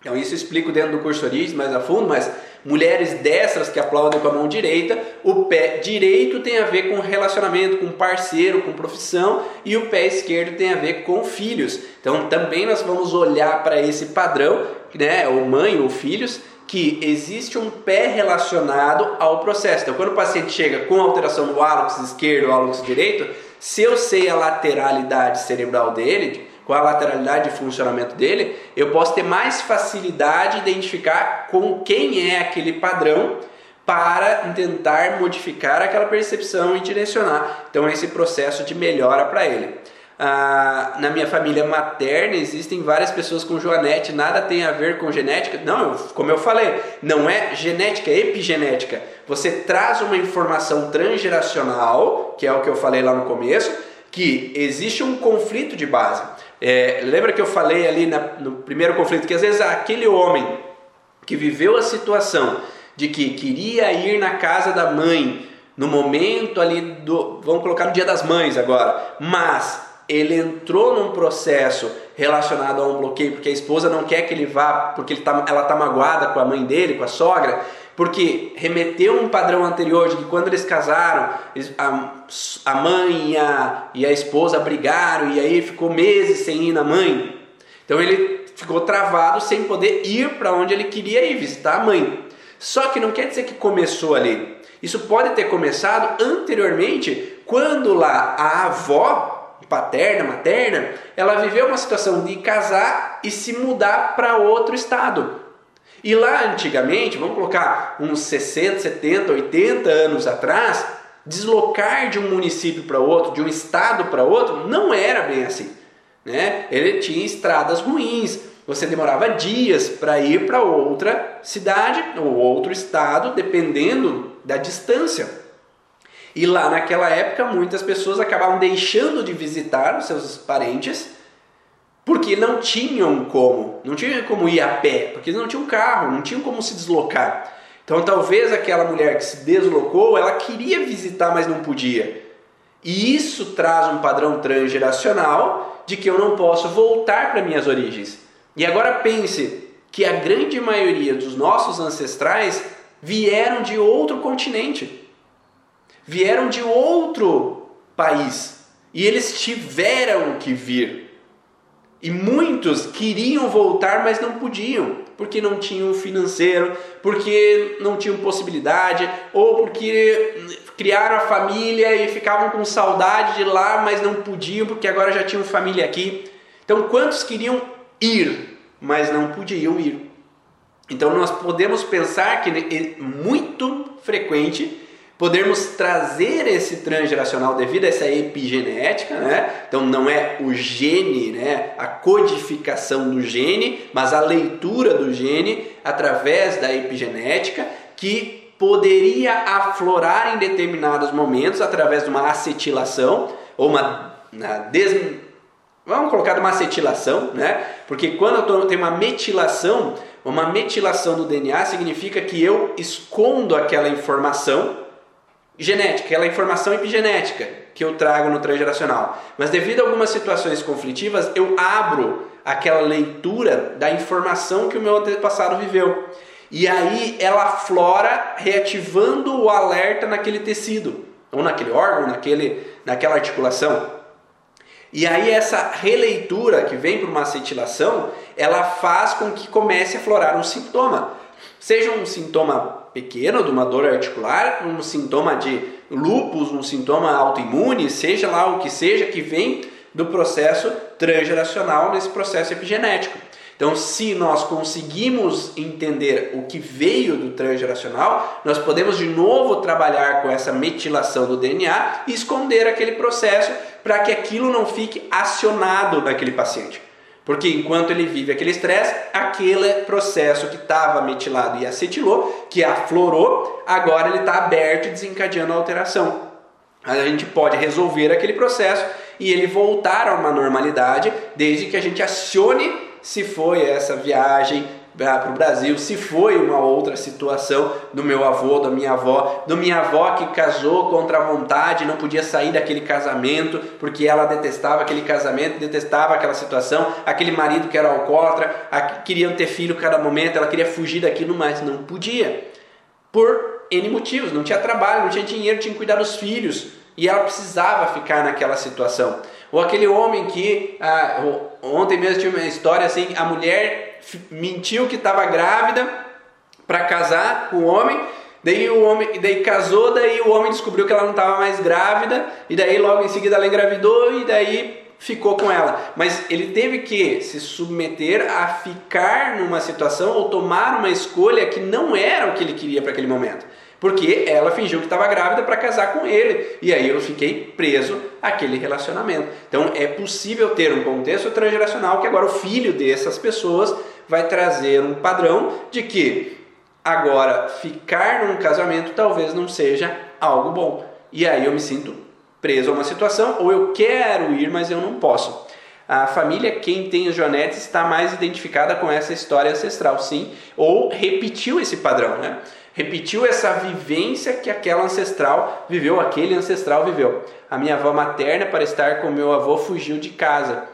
Então isso eu explico dentro do curso Origens mais a fundo, mas mulheres destras que aplaudem com a mão direita, o pé direito tem a ver com relacionamento, com parceiro, com profissão, e o pé esquerdo tem a ver com filhos. Então também nós vamos olhar para esse padrão, né, ou mãe ou filhos, que existe um pé relacionado ao processo. Então quando o paciente chega com alteração no hálux esquerdo ou hálux direito, se eu sei a lateralidade cerebral dele, com a lateralidade de funcionamento dele, eu posso ter mais facilidade de identificar com quem é aquele padrão para tentar modificar aquela percepção e direcionar então esse processo de melhora para ele. Ah, na minha família materna existem várias pessoas com Joanete, nada tem a ver com genética. Não, como eu falei, não é genética, é epigenética. Você traz uma informação transgeracional, que é o que eu falei lá no começo, que existe um conflito de base. É, lembra que eu falei ali na, no primeiro conflito que às vezes aquele homem que viveu a situação de que queria ir na casa da mãe no momento ali do, vamos colocar no dia das mães agora, mas ele entrou num processo relacionado a um bloqueio, porque a esposa não quer que ele vá, porque ele tá, ela está magoada com a mãe dele, com a sogra, porque remeteu um padrão anterior de que quando eles casaram, a, a mãe e a, e a esposa brigaram e aí ficou meses sem ir na mãe. Então ele ficou travado sem poder ir para onde ele queria ir, visitar a mãe. Só que não quer dizer que começou ali. Isso pode ter começado anteriormente, quando lá a avó, paterna, materna, ela viveu uma situação de casar e se mudar para outro estado. E lá antigamente, vamos colocar uns 60, 70, 80 anos atrás, deslocar de um município para outro, de um estado para outro, não era bem assim. Né? Ele tinha estradas ruins, você demorava dias para ir para outra cidade ou outro estado, dependendo da distância. E lá naquela época, muitas pessoas acabavam deixando de visitar os seus parentes porque não tinham como, não tinham como ir a pé, porque não tinham carro, não tinham como se deslocar. Então talvez aquela mulher que se deslocou, ela queria visitar, mas não podia. E isso traz um padrão transgeracional de que eu não posso voltar para minhas origens. E agora pense que a grande maioria dos nossos ancestrais vieram de outro continente, vieram de outro país e eles tiveram que vir. E muitos queriam voltar, mas não podiam, porque não tinham financeiro, porque não tinham possibilidade, ou porque criaram a família e ficavam com saudade de lá, mas não podiam, porque agora já tinham família aqui. Então, quantos queriam ir, mas não podiam ir? Então, nós podemos pensar que é muito frequente podermos trazer esse transgeracional devido a essa epigenética, né? Então não é o gene, né? A codificação do gene, mas a leitura do gene através da epigenética que poderia aflorar em determinados momentos através de uma acetilação ou uma des... vamos colocar uma acetilação, né? Porque quando eu tenho uma metilação, uma metilação do DNA significa que eu escondo aquela informação genética, aquela informação epigenética que eu trago no transgeracional. Mas devido a algumas situações conflitivas, eu abro aquela leitura da informação que o meu antepassado viveu. E aí ela flora reativando o alerta naquele tecido, ou naquele órgão, naquele, naquela articulação. E aí essa releitura que vem por uma acetilação, ela faz com que comece a florar um sintoma. Seja um sintoma pequeno de uma dor articular, um sintoma de lúpus, um sintoma autoimune, seja lá o que seja que vem do processo transgeracional nesse processo epigenético. Então, se nós conseguimos entender o que veio do transgeracional, nós podemos de novo trabalhar com essa metilação do DNA e esconder aquele processo para que aquilo não fique acionado naquele paciente. Porque enquanto ele vive aquele estresse, aquele processo que estava metilado e acetilou, que aflorou, agora ele está aberto e desencadeando a alteração. A gente pode resolver aquele processo e ele voltar a uma normalidade, desde que a gente acione se foi essa viagem para o Brasil, se foi uma outra situação do meu avô, da minha avó, do minha avó que casou contra a vontade, não podia sair daquele casamento porque ela detestava aquele casamento, detestava aquela situação, aquele marido que era alcoólatra, queriam ter filho a cada momento, ela queria fugir daquilo, mas não podia. Por N motivos, não tinha trabalho, não tinha dinheiro, tinha que cuidar dos filhos e ela precisava ficar naquela situação. Ou aquele homem que ah, ontem mesmo tinha uma história assim, a mulher mentiu que estava grávida para casar com o homem, daí o homem, daí casou, daí o homem descobriu que ela não estava mais grávida e daí logo em seguida ela engravidou e daí ficou com ela. Mas ele teve que se submeter a ficar numa situação ou tomar uma escolha que não era o que ele queria para aquele momento. Porque ela fingiu que estava grávida para casar com ele. E aí eu fiquei preso àquele relacionamento. Então é possível ter um contexto transgeracional que agora o filho dessas pessoas vai trazer um padrão de que agora ficar num casamento talvez não seja algo bom. E aí eu me sinto preso a uma situação ou eu quero ir, mas eu não posso. A família, quem tem os jonetes, está mais identificada com essa história ancestral, sim, ou repetiu esse padrão, né? Repetiu essa vivência que aquela ancestral viveu, aquele ancestral viveu. A minha avó materna, para estar com meu avô, fugiu de casa.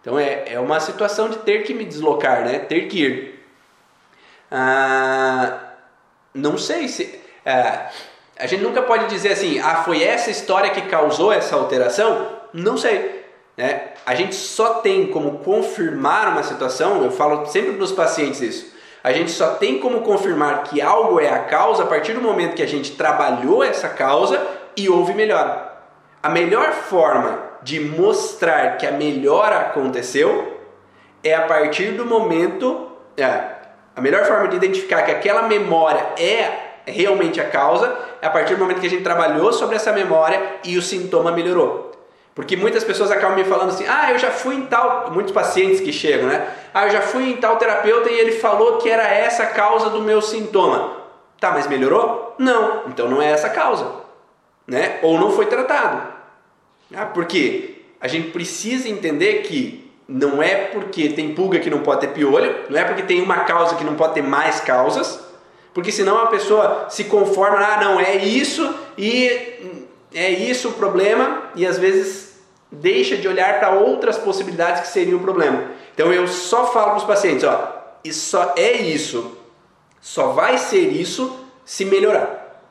Então é, é uma situação de ter que me deslocar, né? ter que ir. Ah, não sei se. É, a gente nunca pode dizer assim, ah, foi essa história que causou essa alteração? Não sei. Né? A gente só tem como confirmar uma situação, eu falo sempre para os pacientes isso a gente só tem como confirmar que algo é a causa a partir do momento que a gente trabalhou essa causa e houve melhora. A melhor forma de mostrar que a melhora aconteceu é a partir do momento. É, a melhor forma de identificar que aquela memória é realmente a causa é a partir do momento que a gente trabalhou sobre essa memória e o sintoma melhorou. Porque muitas pessoas acabam me falando assim: ah, eu já fui em tal. Muitos pacientes que chegam, né? Ah, eu já fui em tal terapeuta e ele falou que era essa a causa do meu sintoma. Tá, mas melhorou? Não, então não é essa a causa. Né? Ou não foi tratado. Ah, porque a gente precisa entender que não é porque tem pulga que não pode ter piolho, não é porque tem uma causa que não pode ter mais causas, porque senão a pessoa se conforma, ah, não, é isso e é isso o problema, e às vezes deixa de olhar para outras possibilidades que seriam o problema. Então eu só falo para os pacientes, ó, isso é isso, só vai ser isso se melhorar.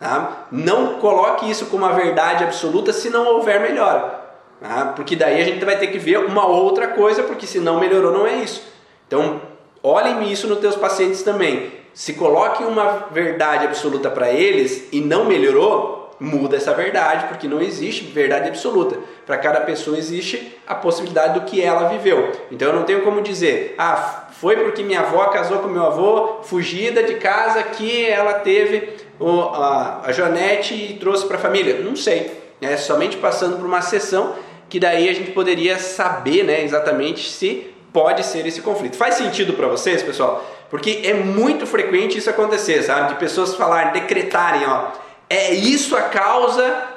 Tá? Não coloque isso como uma verdade absoluta se não houver melhora. Tá? Porque daí a gente vai ter que ver uma outra coisa, porque se não melhorou não é isso. Então olhem isso nos teus pacientes também. Se coloque uma verdade absoluta para eles e não melhorou, muda essa verdade, porque não existe verdade absoluta. Para cada pessoa existe a possibilidade do que ela viveu. Então eu não tenho como dizer, ah, foi porque minha avó casou com meu avô, fugida de casa, que ela teve o, a, a Jonete e trouxe para a família. Não sei. É somente passando por uma sessão que daí a gente poderia saber né, exatamente se pode ser esse conflito. Faz sentido para vocês, pessoal? Porque é muito frequente isso acontecer, sabe? De pessoas falarem, decretarem, ó, é isso a causa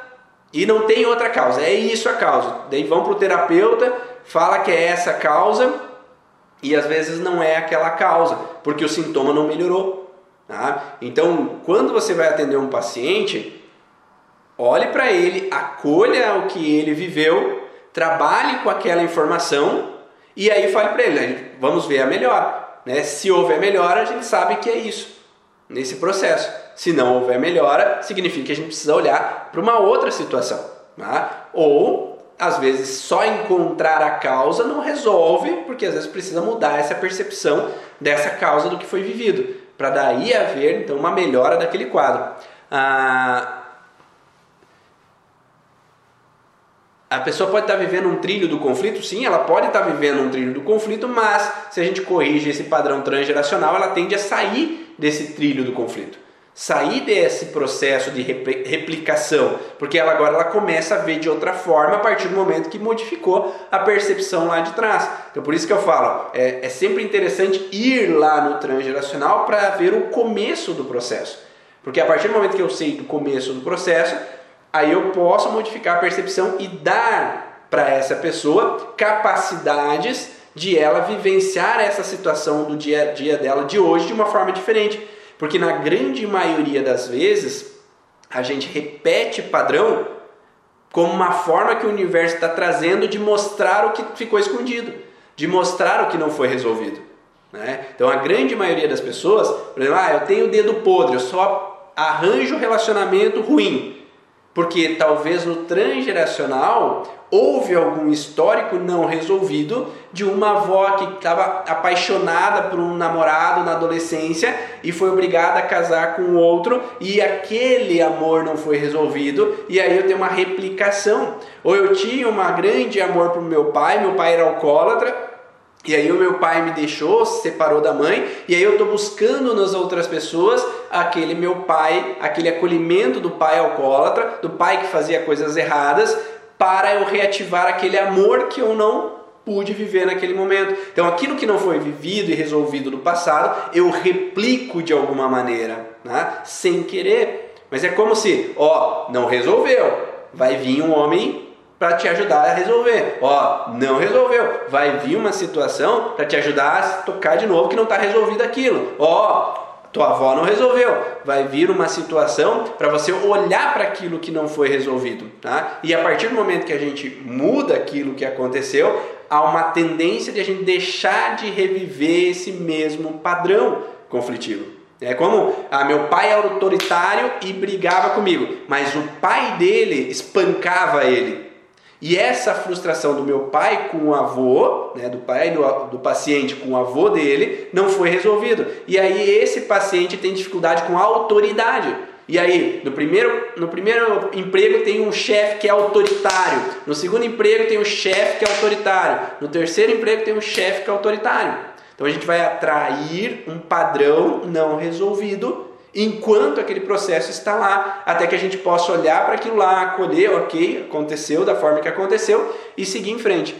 e não tem outra causa, é isso a causa. Daí vão para o terapeuta, fala que é essa a causa e às vezes não é aquela causa, porque o sintoma não melhorou. Tá? Então, quando você vai atender um paciente, olhe para ele, acolha o que ele viveu, trabalhe com aquela informação e aí fale para ele, vamos ver a melhora. Né? Se houver melhora, a gente sabe que é isso, nesse processo. Se não houver melhora, significa que a gente precisa olhar para uma outra situação. Tá? Ou, às vezes, só encontrar a causa não resolve, porque às vezes precisa mudar essa percepção dessa causa do que foi vivido, para daí haver então uma melhora daquele quadro. Ah, A pessoa pode estar vivendo um trilho do conflito, sim, ela pode estar vivendo um trilho do conflito, mas se a gente corrige esse padrão transgeracional, ela tende a sair desse trilho do conflito sair desse processo de replicação, porque ela agora ela começa a ver de outra forma a partir do momento que modificou a percepção lá de trás. Então por isso que eu falo, é, é sempre interessante ir lá no transgeracional para ver o começo do processo, porque a partir do momento que eu sei do começo do processo, aí eu posso modificar a percepção e dar para essa pessoa capacidades de ela vivenciar essa situação do dia a dia dela de hoje de uma forma diferente. Porque na grande maioria das vezes a gente repete padrão como uma forma que o universo está trazendo de mostrar o que ficou escondido, de mostrar o que não foi resolvido. Né? Então a grande maioria das pessoas, por exemplo, ah, eu tenho o dedo podre, eu só arranjo relacionamento ruim. Porque talvez no transgeracional houve algum histórico não resolvido de uma avó que estava apaixonada por um namorado na adolescência e foi obrigada a casar com outro e aquele amor não foi resolvido e aí eu tenho uma replicação. Ou eu tinha um grande amor por meu pai, meu pai era alcoólatra, e aí o meu pai me deixou, se separou da mãe, e aí eu estou buscando nas outras pessoas aquele meu pai, aquele acolhimento do pai alcoólatra, do pai que fazia coisas erradas, para eu reativar aquele amor que eu não pude viver naquele momento. Então aquilo que não foi vivido e resolvido no passado, eu replico de alguma maneira, né? sem querer. Mas é como se, ó, não resolveu, vai vir um homem para te ajudar a resolver. Ó, não resolveu. Vai vir uma situação para te ajudar a tocar de novo que não está resolvido aquilo. Ó, tua avó não resolveu. Vai vir uma situação para você olhar para aquilo que não foi resolvido, tá? E a partir do momento que a gente muda aquilo que aconteceu, há uma tendência de a gente deixar de reviver esse mesmo padrão conflitivo. É como, ah, meu pai é autoritário e brigava comigo, mas o pai dele espancava ele. E essa frustração do meu pai com o avô, né, do pai do, do paciente com o avô dele, não foi resolvido. E aí esse paciente tem dificuldade com a autoridade. E aí, no primeiro, no primeiro emprego tem um chefe que é autoritário, no segundo emprego tem um chefe que é autoritário, no terceiro emprego tem um chefe que é autoritário. Então a gente vai atrair um padrão não resolvido enquanto aquele processo está lá, até que a gente possa olhar para aquilo lá, acolher, ok, aconteceu da forma que aconteceu e seguir em frente.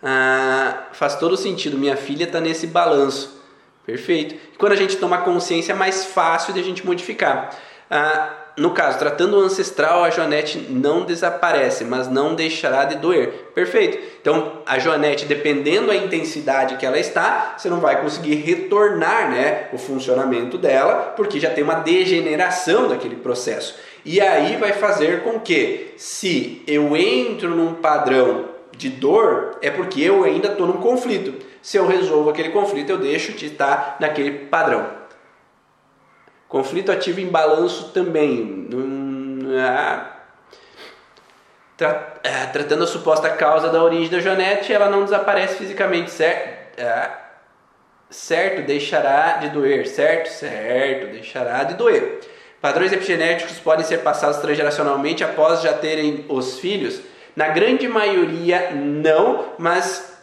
Ah, faz todo sentido, minha filha está nesse balanço. Perfeito. E quando a gente toma consciência, é mais fácil de a gente modificar. Ah, no caso, tratando o ancestral, a Joanete não desaparece, mas não deixará de doer. Perfeito. Então, a Joanete, dependendo da intensidade que ela está, você não vai conseguir retornar né, o funcionamento dela, porque já tem uma degeneração daquele processo. E aí vai fazer com que, se eu entro num padrão de dor, é porque eu ainda estou num conflito. Se eu resolvo aquele conflito, eu deixo de estar naquele padrão. Conflito ativo em balanço também. Ah, tra, ah, tratando a suposta causa da origem da Jonete, ela não desaparece fisicamente, certo? Ah, certo, deixará de doer, certo? Certo, deixará de doer. Padrões epigenéticos podem ser passados transgeracionalmente após já terem os filhos? Na grande maioria, não, mas.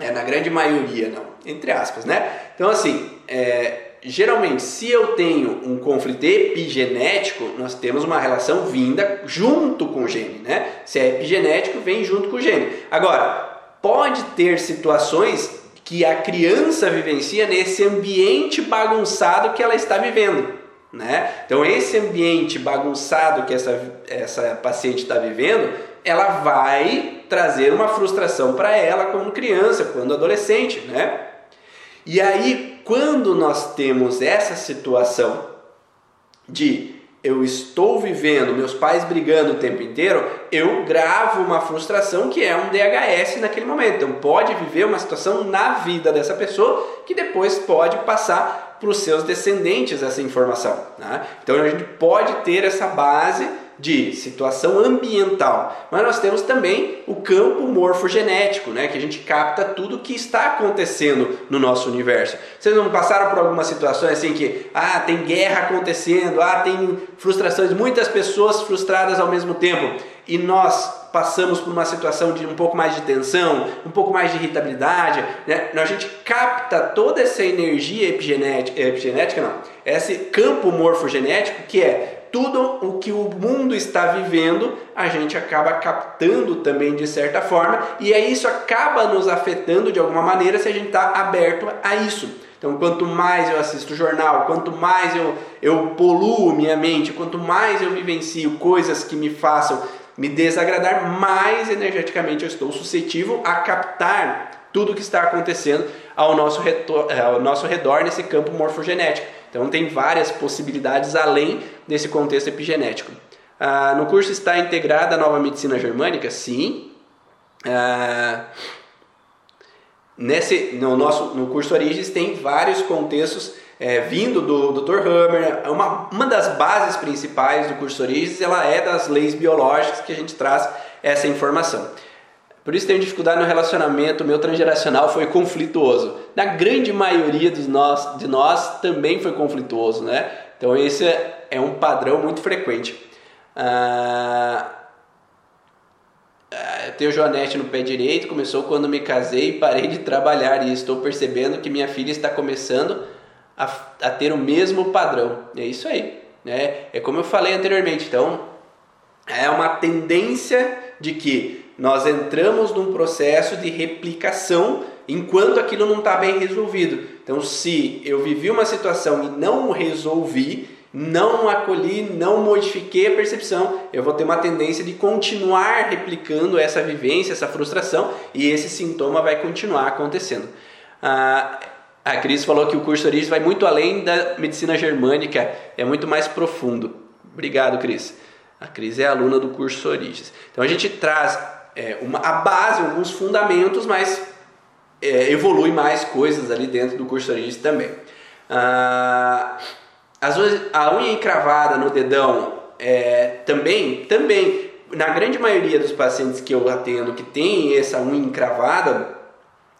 É, na grande maioria, não. Entre aspas, né? Então, assim, é, geralmente, se eu tenho um conflito epigenético, nós temos uma relação vinda junto com o gene, né? Se é epigenético, vem junto com o gene. Agora, pode ter situações que a criança vivencia nesse ambiente bagunçado que ela está vivendo. Né? Então, esse ambiente bagunçado que essa, essa paciente está vivendo, ela vai trazer uma frustração para ela quando criança, quando adolescente. Né? E aí, quando nós temos essa situação de eu estou vivendo, meus pais brigando o tempo inteiro, eu gravo uma frustração que é um DHS naquele momento. Então pode viver uma situação na vida dessa pessoa que depois pode passar para os seus descendentes essa informação. Né? Então a gente pode ter essa base de situação ambiental, mas nós temos também o campo morfogenético, né, que a gente capta tudo que está acontecendo no nosso universo. Vocês não passaram por algumas situações assim que, ah, tem guerra acontecendo, ah, tem frustrações, muitas pessoas frustradas ao mesmo tempo, e nós passamos por uma situação de um pouco mais de tensão, um pouco mais de irritabilidade, né? a gente capta toda essa energia epigenética, epigenética não, esse campo morfogenético que é tudo o que o mundo está vivendo, a gente acaba captando também de certa forma, e aí isso acaba nos afetando de alguma maneira se a gente está aberto a isso. Então, quanto mais eu assisto jornal, quanto mais eu, eu poluo minha mente, quanto mais eu vivencio coisas que me façam me desagradar, mais energeticamente eu estou suscetível a captar tudo o que está acontecendo ao nosso, redor, ao nosso redor nesse campo morfogenético. Então tem várias possibilidades além desse contexto epigenético. Ah, no curso está integrada a nova medicina germânica? Sim. Ah, nesse, no, nosso, no curso Origens tem vários contextos é, vindo do Dr. Hammer. Uma, uma das bases principais do curso Origens ela é das leis biológicas que a gente traz essa informação. Por isso tenho dificuldade no relacionamento, meu transgeracional foi conflituoso. Na grande maioria dos nós, de nós também foi conflituoso, né? Então esse é um padrão muito frequente. Ah, eu tenho Joanete no pé direito, começou quando me casei e parei de trabalhar e estou percebendo que minha filha está começando a, a ter o mesmo padrão. É isso aí, né? É como eu falei anteriormente, então é uma tendência de que nós entramos num processo de replicação enquanto aquilo não está bem resolvido. Então, se eu vivi uma situação e não resolvi, não acolhi, não modifiquei a percepção, eu vou ter uma tendência de continuar replicando essa vivência, essa frustração e esse sintoma vai continuar acontecendo. Ah, A Cris falou que o curso Origens vai muito além da medicina germânica, é muito mais profundo. Obrigado, Cris. A Cris é aluna do curso Origens. Então a gente traz é, uma, a base, alguns fundamentos, mas é, evolui mais coisas ali dentro do Origens também. Ah, as, a unha encravada no dedão é, também, também, na grande maioria dos pacientes que eu atendo que tem essa unha encravada,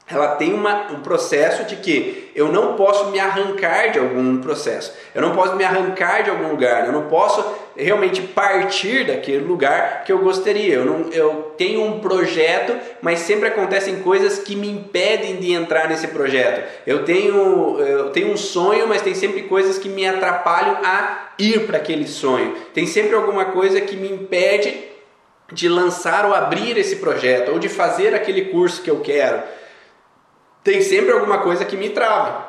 ela tem uma, um processo de que eu não posso me arrancar de algum processo, eu não posso me arrancar de algum lugar, eu não posso realmente partir daquele lugar que eu gostaria. Eu, não, eu tenho um projeto, mas sempre acontecem coisas que me impedem de entrar nesse projeto. Eu tenho, eu tenho um sonho, mas tem sempre coisas que me atrapalham a ir para aquele sonho. Tem sempre alguma coisa que me impede de lançar ou abrir esse projeto, ou de fazer aquele curso que eu quero tem sempre alguma coisa que me trava,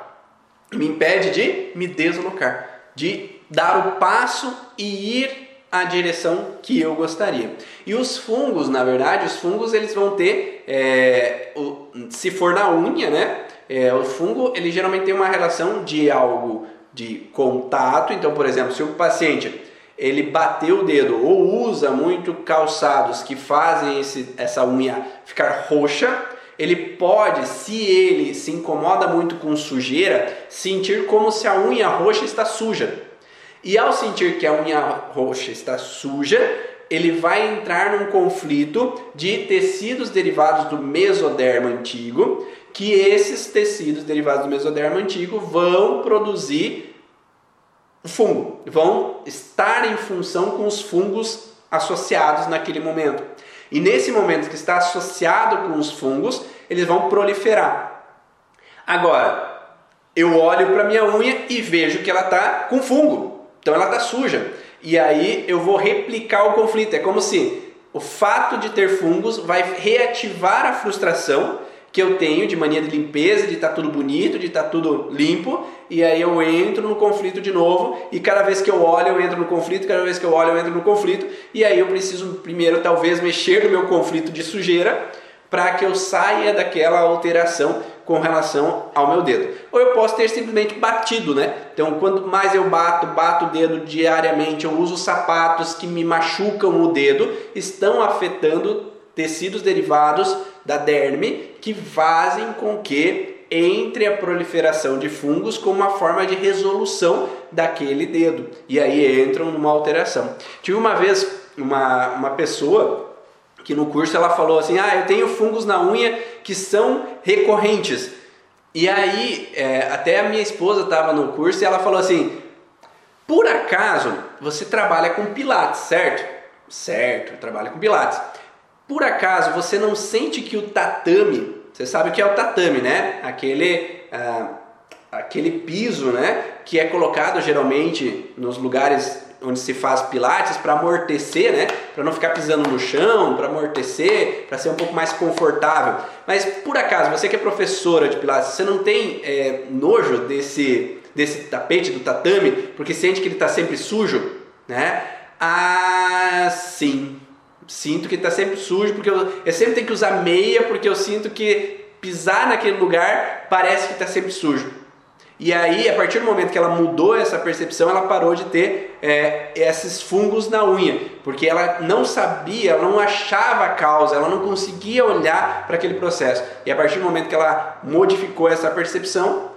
me impede de me deslocar, de dar o passo e ir à direção que eu gostaria. E os fungos, na verdade, os fungos eles vão ter, é, o, se for na unha, né? É, o fungo ele geralmente tem uma relação de algo de contato. Então, por exemplo, se o paciente ele bateu o dedo ou usa muito calçados que fazem esse, essa unha ficar roxa, ele pode, se ele se incomoda muito com sujeira, sentir como se a unha roxa está suja. E ao sentir que a unha roxa está suja, ele vai entrar num conflito de tecidos derivados do mesodermo antigo, que esses tecidos derivados do mesodermo antigo vão produzir fungo, vão estar em função com os fungos associados naquele momento. E nesse momento que está associado com os fungos, eles vão proliferar. Agora, eu olho para minha unha e vejo que ela está com fungo, então ela está suja. E aí eu vou replicar o conflito. É como se o fato de ter fungos vai reativar a frustração que eu tenho de mania de limpeza, de estar tá tudo bonito, de estar tá tudo limpo, e aí eu entro no conflito de novo, e cada vez que eu olho eu entro no conflito, cada vez que eu olho eu entro no conflito, e aí eu preciso primeiro talvez mexer no meu conflito de sujeira para que eu saia daquela alteração com relação ao meu dedo. Ou eu posso ter simplesmente batido, né? Então, quanto mais eu bato, bato o dedo diariamente, eu uso sapatos que me machucam o dedo, estão afetando tecidos derivados da derme que fazem com que entre a proliferação de fungos como uma forma de resolução daquele dedo. E aí entram numa alteração. Tive uma vez uma, uma pessoa que no curso ela falou assim: Ah, eu tenho fungos na unha que são recorrentes. E aí, é, até a minha esposa estava no curso e ela falou assim: Por acaso você trabalha com Pilates, certo? Certo, eu trabalho com Pilates. Por acaso você não sente que o tatame, você sabe o que é o tatame, né? Aquele. Ah, aquele piso, né, que é colocado geralmente nos lugares onde se faz pilates para amortecer, né? Para não ficar pisando no chão, para amortecer, para ser um pouco mais confortável. Mas por acaso, você que é professora de pilates, você não tem é, nojo desse, desse tapete, do tatame, porque sente que ele está sempre sujo, né? Ah, sim. Sinto que está sempre sujo, porque eu, eu sempre tenho que usar meia, porque eu sinto que pisar naquele lugar parece que está sempre sujo. E aí, a partir do momento que ela mudou essa percepção, ela parou de ter é, esses fungos na unha, porque ela não sabia, ela não achava a causa, ela não conseguia olhar para aquele processo. E a partir do momento que ela modificou essa percepção,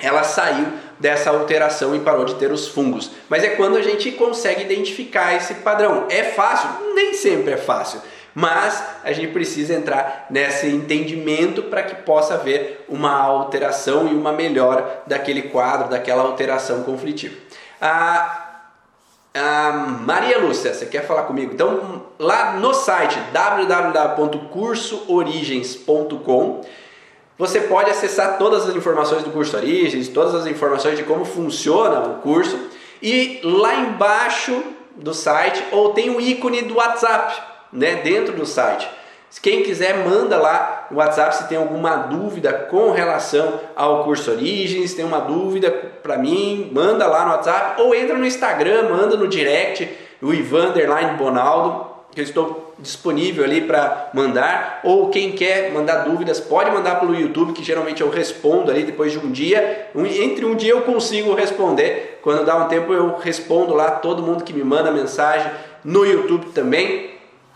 ela saiu dessa alteração e parou de ter os fungos. Mas é quando a gente consegue identificar esse padrão. É fácil? Nem sempre é fácil mas a gente precisa entrar nesse entendimento para que possa haver uma alteração e uma melhora daquele quadro, daquela alteração conflitiva. A, a Maria Lúcia, você quer falar comigo? Então, lá no site www.cursoorigens.com você pode acessar todas as informações do curso Origens, todas as informações de como funciona o curso e lá embaixo do site ou tem o ícone do WhatsApp né, dentro do site. Quem quiser, manda lá no WhatsApp se tem alguma dúvida com relação ao curso Origens, tem uma dúvida para mim, manda lá no WhatsApp ou entra no Instagram, manda no direct, o Ivan Bonaldo, que eu estou disponível ali para mandar. Ou quem quer mandar dúvidas, pode mandar pelo YouTube, que geralmente eu respondo ali depois de um dia. entre um dia eu consigo responder. Quando dá um tempo eu respondo lá todo mundo que me manda mensagem no YouTube também.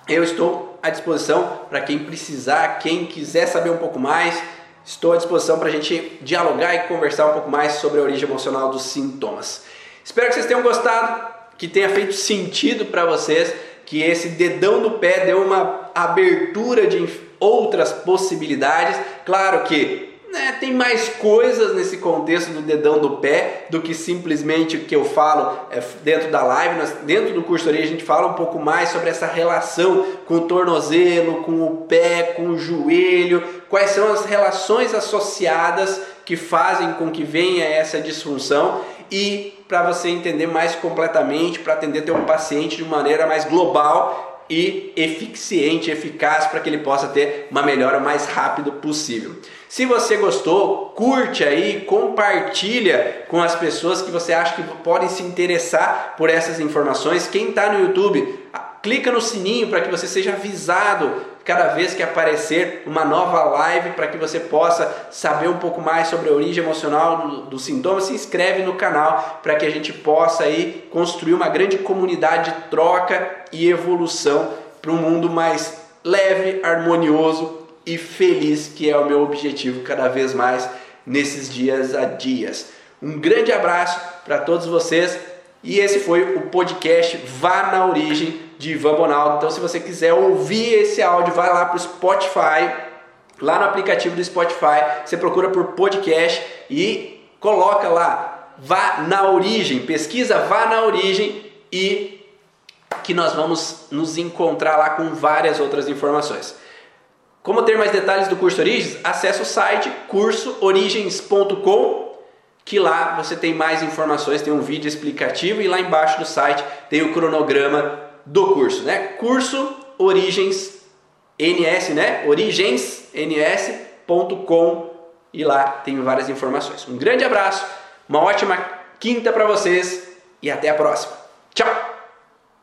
Eu estou à disposição para quem precisar, quem quiser saber um pouco mais. Estou à disposição para a gente dialogar e conversar um pouco mais sobre a origem emocional dos sintomas. Espero que vocês tenham gostado, que tenha feito sentido para vocês, que esse dedão do pé deu uma abertura de outras possibilidades. Claro que né, tem mais coisas nesse contexto do dedão do pé do que simplesmente o que eu falo é, dentro da live. Nós, dentro do curso ali a gente fala um pouco mais sobre essa relação com o tornozelo, com o pé, com o joelho, quais são as relações associadas que fazem com que venha essa disfunção e para você entender mais completamente, para atender teu paciente de maneira mais global e eficiente, eficaz para que ele possa ter uma melhora mais rápido possível. Se você gostou, curte aí, compartilha com as pessoas que você acha que podem se interessar por essas informações. Quem está no YouTube, clica no sininho para que você seja avisado cada vez que aparecer uma nova live para que você possa saber um pouco mais sobre a origem emocional do, do sintoma, se inscreve no canal para que a gente possa aí construir uma grande comunidade de troca e evolução para um mundo mais leve, harmonioso e feliz, que é o meu objetivo cada vez mais nesses dias a dias. Um grande abraço para todos vocês e esse foi o podcast Vá na Origem de Ivan Bonaldo. Então, se você quiser ouvir esse áudio, vai lá para o Spotify, lá no aplicativo do Spotify, você procura por podcast e coloca lá, vá na origem, pesquisa vá na origem e que nós vamos nos encontrar lá com várias outras informações. Como ter mais detalhes do curso Origens? Acesse o site cursoorigens.com que lá você tem mais informações, tem um vídeo explicativo e lá embaixo do site tem o cronograma do curso, né? Curso Origens NS, né? origensns.com e lá tem várias informações. Um grande abraço, uma ótima quinta para vocês e até a próxima. Tchau.